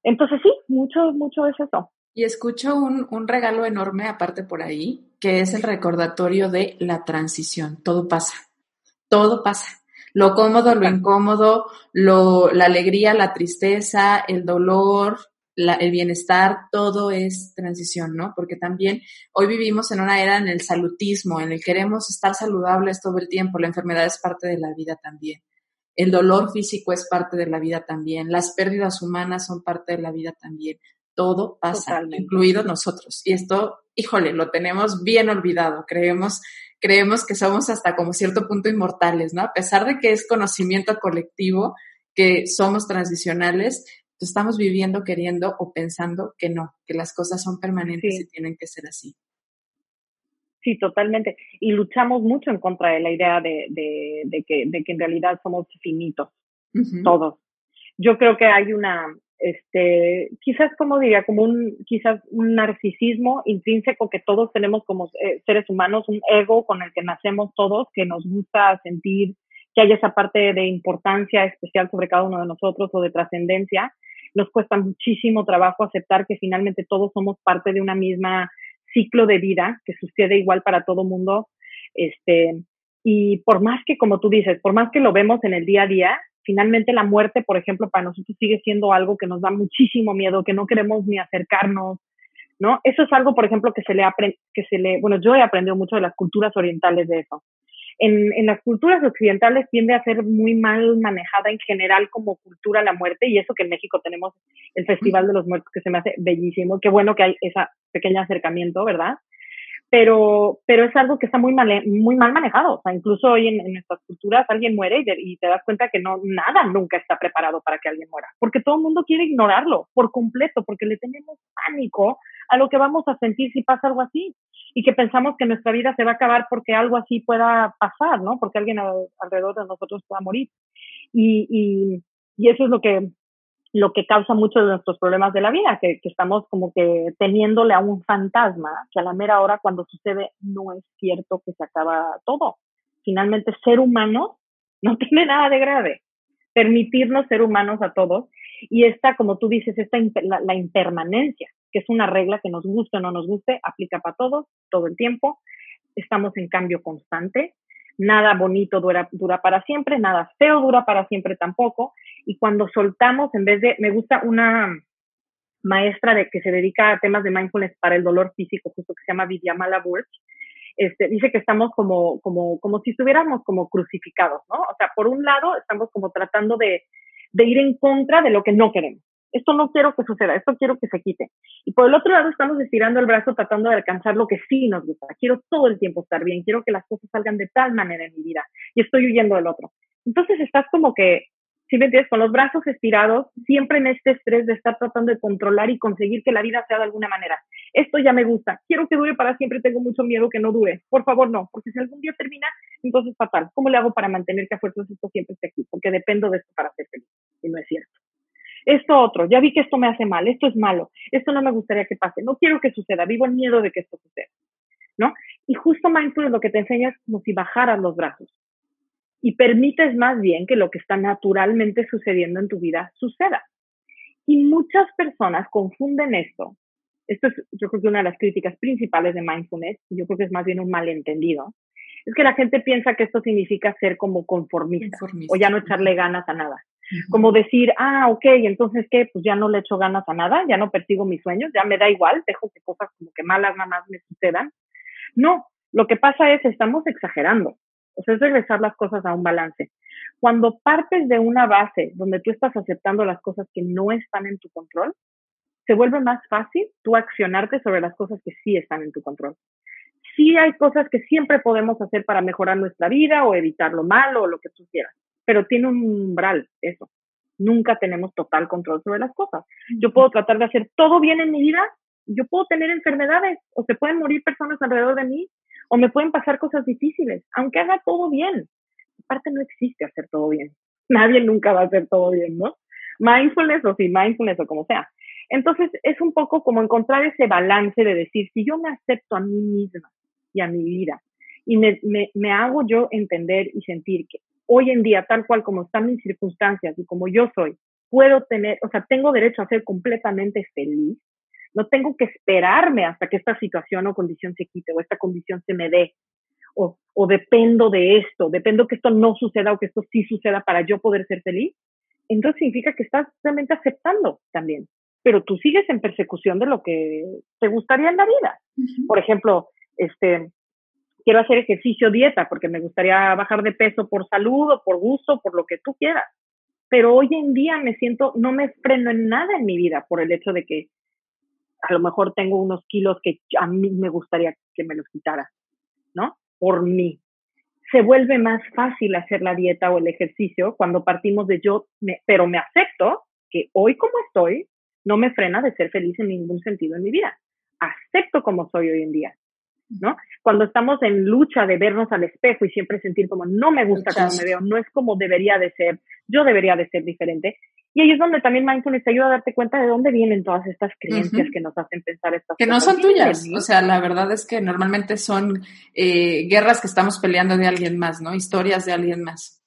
Entonces sí, mucho, mucho es eso. Y escucho un, un, regalo enorme aparte por ahí, que es el recordatorio de la transición. Todo pasa, todo pasa. Lo cómodo, lo incómodo, lo, la alegría, la tristeza, el dolor, la, el bienestar, todo es transición, ¿no? Porque también hoy vivimos en una era en el salutismo, en el queremos estar saludables todo el tiempo. La enfermedad es parte de la vida también. El dolor físico es parte de la vida también. Las pérdidas humanas son parte de la vida también. Todo pasa, incluido nosotros. Y esto, híjole, lo tenemos bien olvidado. Creemos, creemos que somos hasta como cierto punto inmortales, ¿no? A pesar de que es conocimiento colectivo, que somos transicionales, estamos viviendo queriendo o pensando que no, que las cosas son permanentes y tienen que ser así. Sí, totalmente. Y luchamos mucho en contra de la idea de, de, que, de que en realidad somos finitos, todos. Yo creo que hay una, este, quizás como diría, como un, quizás un narcisismo intrínseco que todos tenemos como eh, seres humanos, un ego con el que nacemos todos, que nos gusta sentir que hay esa parte de importancia especial sobre cada uno de nosotros o de trascendencia. Nos cuesta muchísimo trabajo aceptar que finalmente todos somos parte de una misma ciclo de vida que sucede igual para todo mundo. Este, y por más que, como tú dices, por más que lo vemos en el día a día, finalmente la muerte, por ejemplo, para nosotros sigue siendo algo que nos da muchísimo miedo, que no queremos ni acercarnos, ¿no? Eso es algo, por ejemplo, que se le aprende, que se le, bueno, yo he aprendido mucho de las culturas orientales de eso. En, en, las culturas occidentales tiende a ser muy mal manejada en general como cultura la muerte y eso que en México tenemos el Festival de los Muertos que se me hace bellísimo. Qué bueno que hay ese pequeño acercamiento, ¿verdad? Pero, pero es algo que está muy mal, muy mal manejado. O sea, incluso hoy en, nuestras culturas alguien muere y, te das cuenta que no, nada nunca está preparado para que alguien muera, porque todo el mundo quiere ignorarlo por completo, porque le tenemos pánico a lo que vamos a sentir si pasa algo así y que pensamos que nuestra vida se va a acabar porque algo así pueda pasar, ¿no? Porque alguien alrededor de nosotros pueda morir. Y, y, y eso es lo que lo que causa muchos de nuestros problemas de la vida, que, estamos como que teniéndole a un fantasma que a la mera hora cuando sucede no es cierto que se acaba todo. Finalmente, ser humano no tiene nada de grave. Permitirnos ser humanos a todos y esta, como tú dices, esta la, impermanencia, que es una regla que nos guste o no nos guste, aplica para todos, todo el tiempo. Estamos en cambio constante nada bonito dura para siempre, nada feo dura para siempre tampoco. Y cuando soltamos, en vez de, me gusta una maestra de que se dedica a temas de mindfulness para el dolor físico, justo que se llama Vidyamala Burch, este, dice que estamos como, como, como si estuviéramos como crucificados, ¿no? O sea, por un lado estamos como tratando de, de ir en contra de lo que no queremos esto no quiero que suceda, esto quiero que se quite. Y por el otro lado estamos estirando el brazo tratando de alcanzar lo que sí nos gusta. Quiero todo el tiempo estar bien, quiero que las cosas salgan de tal manera en mi vida y estoy huyendo del otro. Entonces estás como que, si me entiendes, con los brazos estirados, siempre en este estrés de estar tratando de controlar y conseguir que la vida sea de alguna manera. Esto ya me gusta, quiero que dure para siempre, tengo mucho miedo que no dure. Por favor, no, porque si algún día termina, entonces fatal. ¿Cómo le hago para mantener que a fuerzas esto siempre esté aquí? Porque dependo de esto para ser feliz. Y no es cierto esto otro, ya vi que esto me hace mal, esto es malo, esto no me gustaría que pase, no quiero que suceda, vivo en miedo de que esto suceda, ¿no? Y justo mindfulness lo que te enseña como si bajaras los brazos y permites más bien que lo que está naturalmente sucediendo en tu vida suceda. Y muchas personas confunden esto. Esto es, yo creo que una de las críticas principales de mindfulness, y yo creo que es más bien un malentendido, es que la gente piensa que esto significa ser como conformista, o ya no echarle ganas a nada. Como decir, ah, ok, entonces qué, pues ya no le echo ganas a nada, ya no persigo mis sueños, ya me da igual, dejo que cosas como que malas nada más me sucedan. No, lo que pasa es, estamos exagerando. O sea, es regresar las cosas a un balance. Cuando partes de una base donde tú estás aceptando las cosas que no están en tu control, se vuelve más fácil tú accionarte sobre las cosas que sí están en tu control. Sí hay cosas que siempre podemos hacer para mejorar nuestra vida o evitar lo malo o lo que tú quieras, pero tiene un umbral eso. Nunca tenemos total control sobre las cosas. Yo puedo tratar de hacer todo bien en mi vida, yo puedo tener enfermedades o se pueden morir personas alrededor de mí o me pueden pasar cosas difíciles, aunque haga todo bien. Aparte no existe hacer todo bien. Nadie nunca va a hacer todo bien, ¿no? Mindfulness o sin mindfulness o como sea. Entonces es un poco como encontrar ese balance de decir, si yo me acepto a mí misma y a mi vida y me, me, me hago yo entender y sentir que hoy en día, tal cual como están mis circunstancias y como yo soy, puedo tener, o sea, tengo derecho a ser completamente feliz, no tengo que esperarme hasta que esta situación o condición se quite o esta condición se me dé. O, o dependo de esto, dependo que esto no suceda o que esto sí suceda para yo poder ser feliz. Entonces significa que estás realmente aceptando también. Pero tú sigues en persecución de lo que te gustaría en la vida. Por ejemplo, este, quiero hacer ejercicio, dieta, porque me gustaría bajar de peso por salud o por gusto, por lo que tú quieras. Pero hoy en día me siento, no me freno en nada en mi vida por el hecho de que a lo mejor tengo unos kilos que a mí me gustaría que me los quitara, ¿no? Por mí. Se vuelve más fácil hacer la dieta o el ejercicio cuando partimos de yo, pero me acepto que hoy como estoy no me frena de ser feliz en ningún sentido en mi vida. Acepto como soy hoy en día. ¿no? Cuando estamos en lucha de vernos al espejo y siempre sentir como no me gusta como me veo, no es como debería de ser, yo debería de ser diferente. Y ahí es donde también mindfulness te ayuda a darte cuenta de dónde vienen todas estas creencias que nos hacen pensar estas que cosas. Que no son tuyas, o sea, la verdad es que normalmente son eh, guerras que estamos peleando de alguien más, ¿no? Historias de alguien más.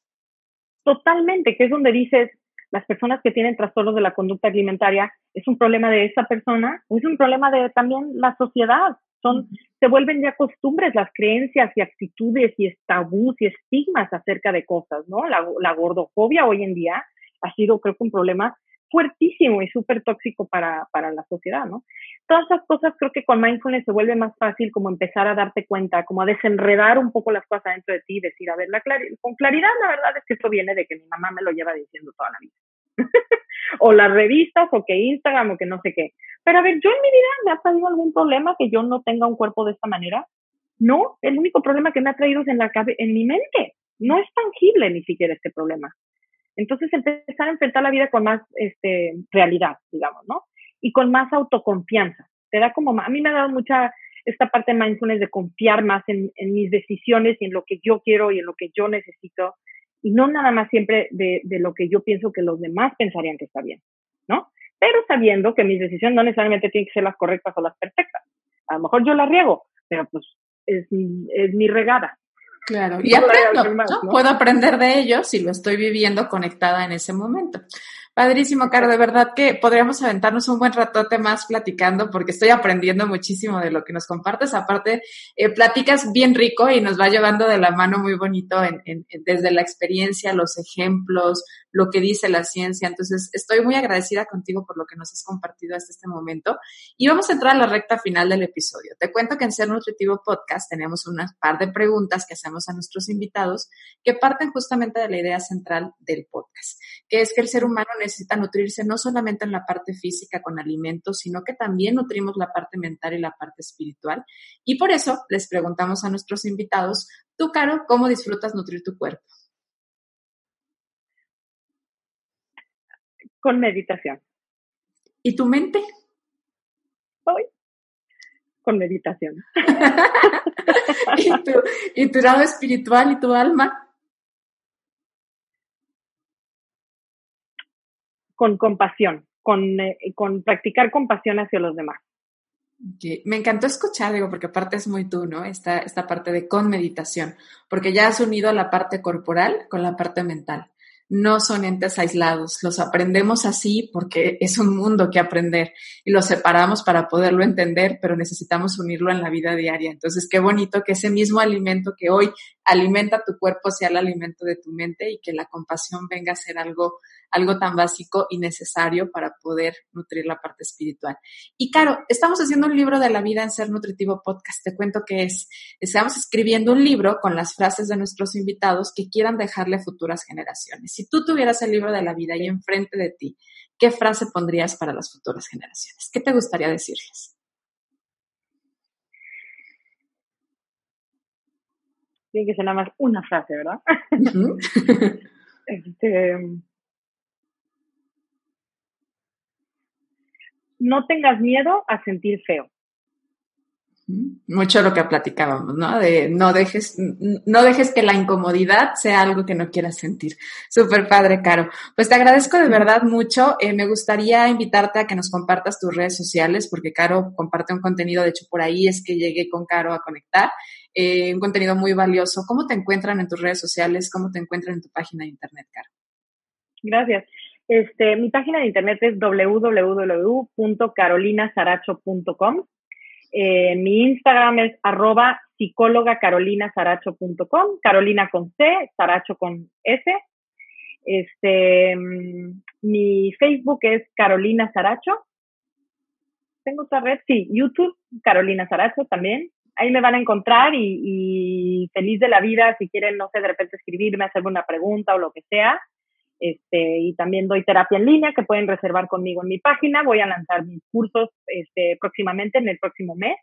Totalmente, que es donde dices, las personas que tienen trastornos de la conducta alimentaria, ¿es un problema de esa persona es un problema de también la sociedad? Son, se vuelven ya costumbres las creencias y actitudes y tabús y estigmas acerca de cosas, ¿no? La, la gordofobia hoy en día ha sido, creo que, un problema fuertísimo y súper tóxico para, para la sociedad, ¿no? Todas esas cosas creo que con mindfulness se vuelve más fácil como empezar a darte cuenta, como a desenredar un poco las cosas dentro de ti y decir, a ver, la con claridad la verdad es que esto viene de que mi mamá me lo lleva diciendo toda la vida. o las revistas, o que Instagram, o que no sé qué. Pero a ver, yo en mi vida me ha traído algún problema que yo no tenga un cuerpo de esta manera. No, el único problema que me ha traído es en, la, en mi mente. No es tangible ni siquiera este problema. Entonces empezar a enfrentar la vida con más este, realidad, digamos, ¿no? Y con más autoconfianza. Te da como, a mí me ha dado mucha esta parte de mindfulness de confiar más en, en mis decisiones y en lo que yo quiero y en lo que yo necesito y no nada más siempre de, de, lo que yo pienso que los demás pensarían que está bien, ¿no? Pero sabiendo que mis decisiones no necesariamente tienen que ser las correctas o las perfectas. A lo mejor yo las riego, pero pues es, es mi regada. Claro, y aprendo, ¿no? Puedo aprender de ellos si lo estoy viviendo conectada en ese momento. Padrísimo, Caro, de verdad que podríamos aventarnos un buen ratote más platicando porque estoy aprendiendo muchísimo de lo que nos compartes. Aparte, eh, platicas bien rico y nos va llevando de la mano muy bonito en, desde la experiencia, los ejemplos, lo que dice la ciencia. Entonces, estoy muy agradecida contigo por lo que nos has compartido hasta este momento. Y vamos a entrar a la recta final del episodio. Te cuento que en Ser Nutritivo Podcast tenemos unas par de preguntas que hacemos a nuestros invitados que parten justamente de la idea central del podcast, que es que el ser humano nutrirse no solamente en la parte física con alimentos, sino que también nutrimos la parte mental y la parte espiritual. Y por eso les preguntamos a nuestros invitados, tú, Caro, ¿cómo disfrutas nutrir tu cuerpo? Con meditación. ¿Y tu mente? Hoy. Con meditación. ¿Y, tu, ¿Y tu lado espiritual y tu alma? Con compasión, con, eh, con practicar compasión hacia los demás. Me encantó escuchar, digo, porque aparte es muy tú, ¿no? Esta, esta parte de con meditación, porque ya has unido la parte corporal con la parte mental no son entes aislados, los aprendemos así porque es un mundo que aprender y los separamos para poderlo entender, pero necesitamos unirlo en la vida diaria. Entonces, qué bonito que ese mismo alimento que hoy alimenta tu cuerpo sea el alimento de tu mente y que la compasión venga a ser algo algo tan básico y necesario para poder nutrir la parte espiritual. Y claro, estamos haciendo un libro de la vida en Ser Nutritivo Podcast. Te cuento que es, estamos escribiendo un libro con las frases de nuestros invitados que quieran dejarle a futuras generaciones. Si tú tuvieras el libro de la vida ahí enfrente de ti, ¿qué frase pondrías para las futuras generaciones? ¿Qué te gustaría decirles? Tiene que ser nada más una frase, ¿verdad? este, no tengas miedo a sentir feo. Mucho lo que platicábamos, ¿no? De no dejes, no dejes que la incomodidad sea algo que no quieras sentir. Súper padre, Caro. Pues te agradezco de verdad mucho. Eh, me gustaría invitarte a que nos compartas tus redes sociales, porque Caro comparte un contenido, de hecho por ahí es que llegué con Caro a conectar, eh, un contenido muy valioso. ¿Cómo te encuentran en tus redes sociales? ¿Cómo te encuentran en tu página de internet, Caro? Gracias. Este, mi página de internet es www.carolinasaracho.com. Eh, mi Instagram es arroba psicóloga Carolina con C, Saracho con S. Este, mm, mi Facebook es Carolina Saracho. Tengo otra red, sí, YouTube, Carolina Saracho también. Ahí me van a encontrar y feliz de la vida si quieren, no sé, de repente escribirme, hacerme una pregunta o lo que sea este, y también doy terapia en línea que pueden reservar conmigo en mi página. Voy a lanzar mis cursos este, próximamente, en el próximo mes.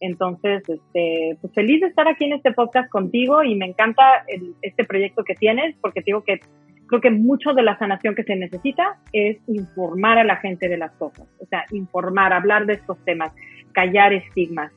Entonces, este, pues feliz de estar aquí en este podcast contigo y me encanta este proyecto que tienes porque digo que creo que mucho de la sanación que se necesita es informar a la gente de las cosas, o sea, informar, hablar de estos temas, callar estigmas,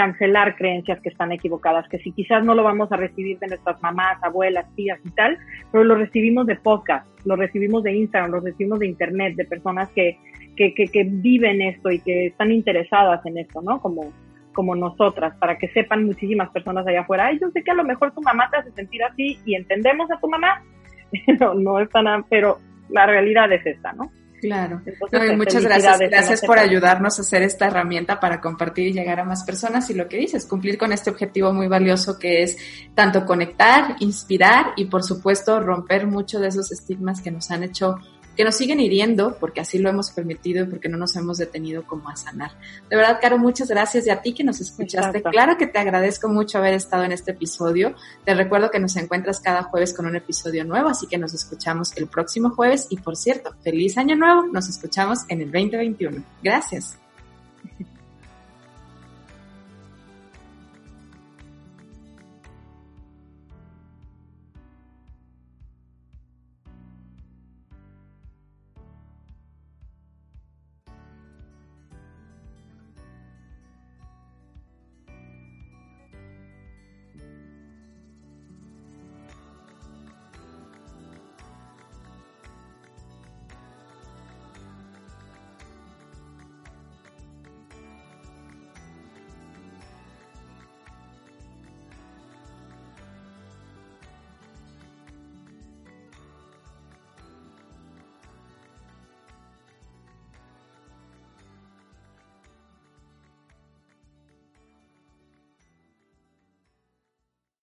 cancelar creencias que están equivocadas, que si quizás no lo vamos a recibir de nuestras mamás, abuelas, tías y tal, pero lo recibimos de podcast, lo recibimos de Instagram, lo recibimos de Internet, de personas que, que, que, que viven esto y que están interesadas en esto, ¿no? Como, como nosotras, para que sepan muchísimas personas allá afuera, ay, yo sé que a lo mejor tu mamá te hace sentir así y entendemos a tu mamá, no, no es tan, pero la realidad es esta, ¿no? Claro. Pues, muchas gracias. Gracias por ayudarnos a hacer esta herramienta para compartir y llegar a más personas y lo que dices, cumplir con este objetivo muy valioso que es tanto conectar, inspirar y por supuesto romper mucho de esos estigmas que nos han hecho que nos siguen hiriendo porque así lo hemos permitido y porque no nos hemos detenido como a sanar. De verdad, Caro, muchas gracias y a ti que nos escuchaste. Claro que te agradezco mucho haber estado en este episodio. Te recuerdo que nos encuentras cada jueves con un episodio nuevo, así que nos escuchamos el próximo jueves y por cierto, feliz año nuevo. Nos escuchamos en el 2021. Gracias.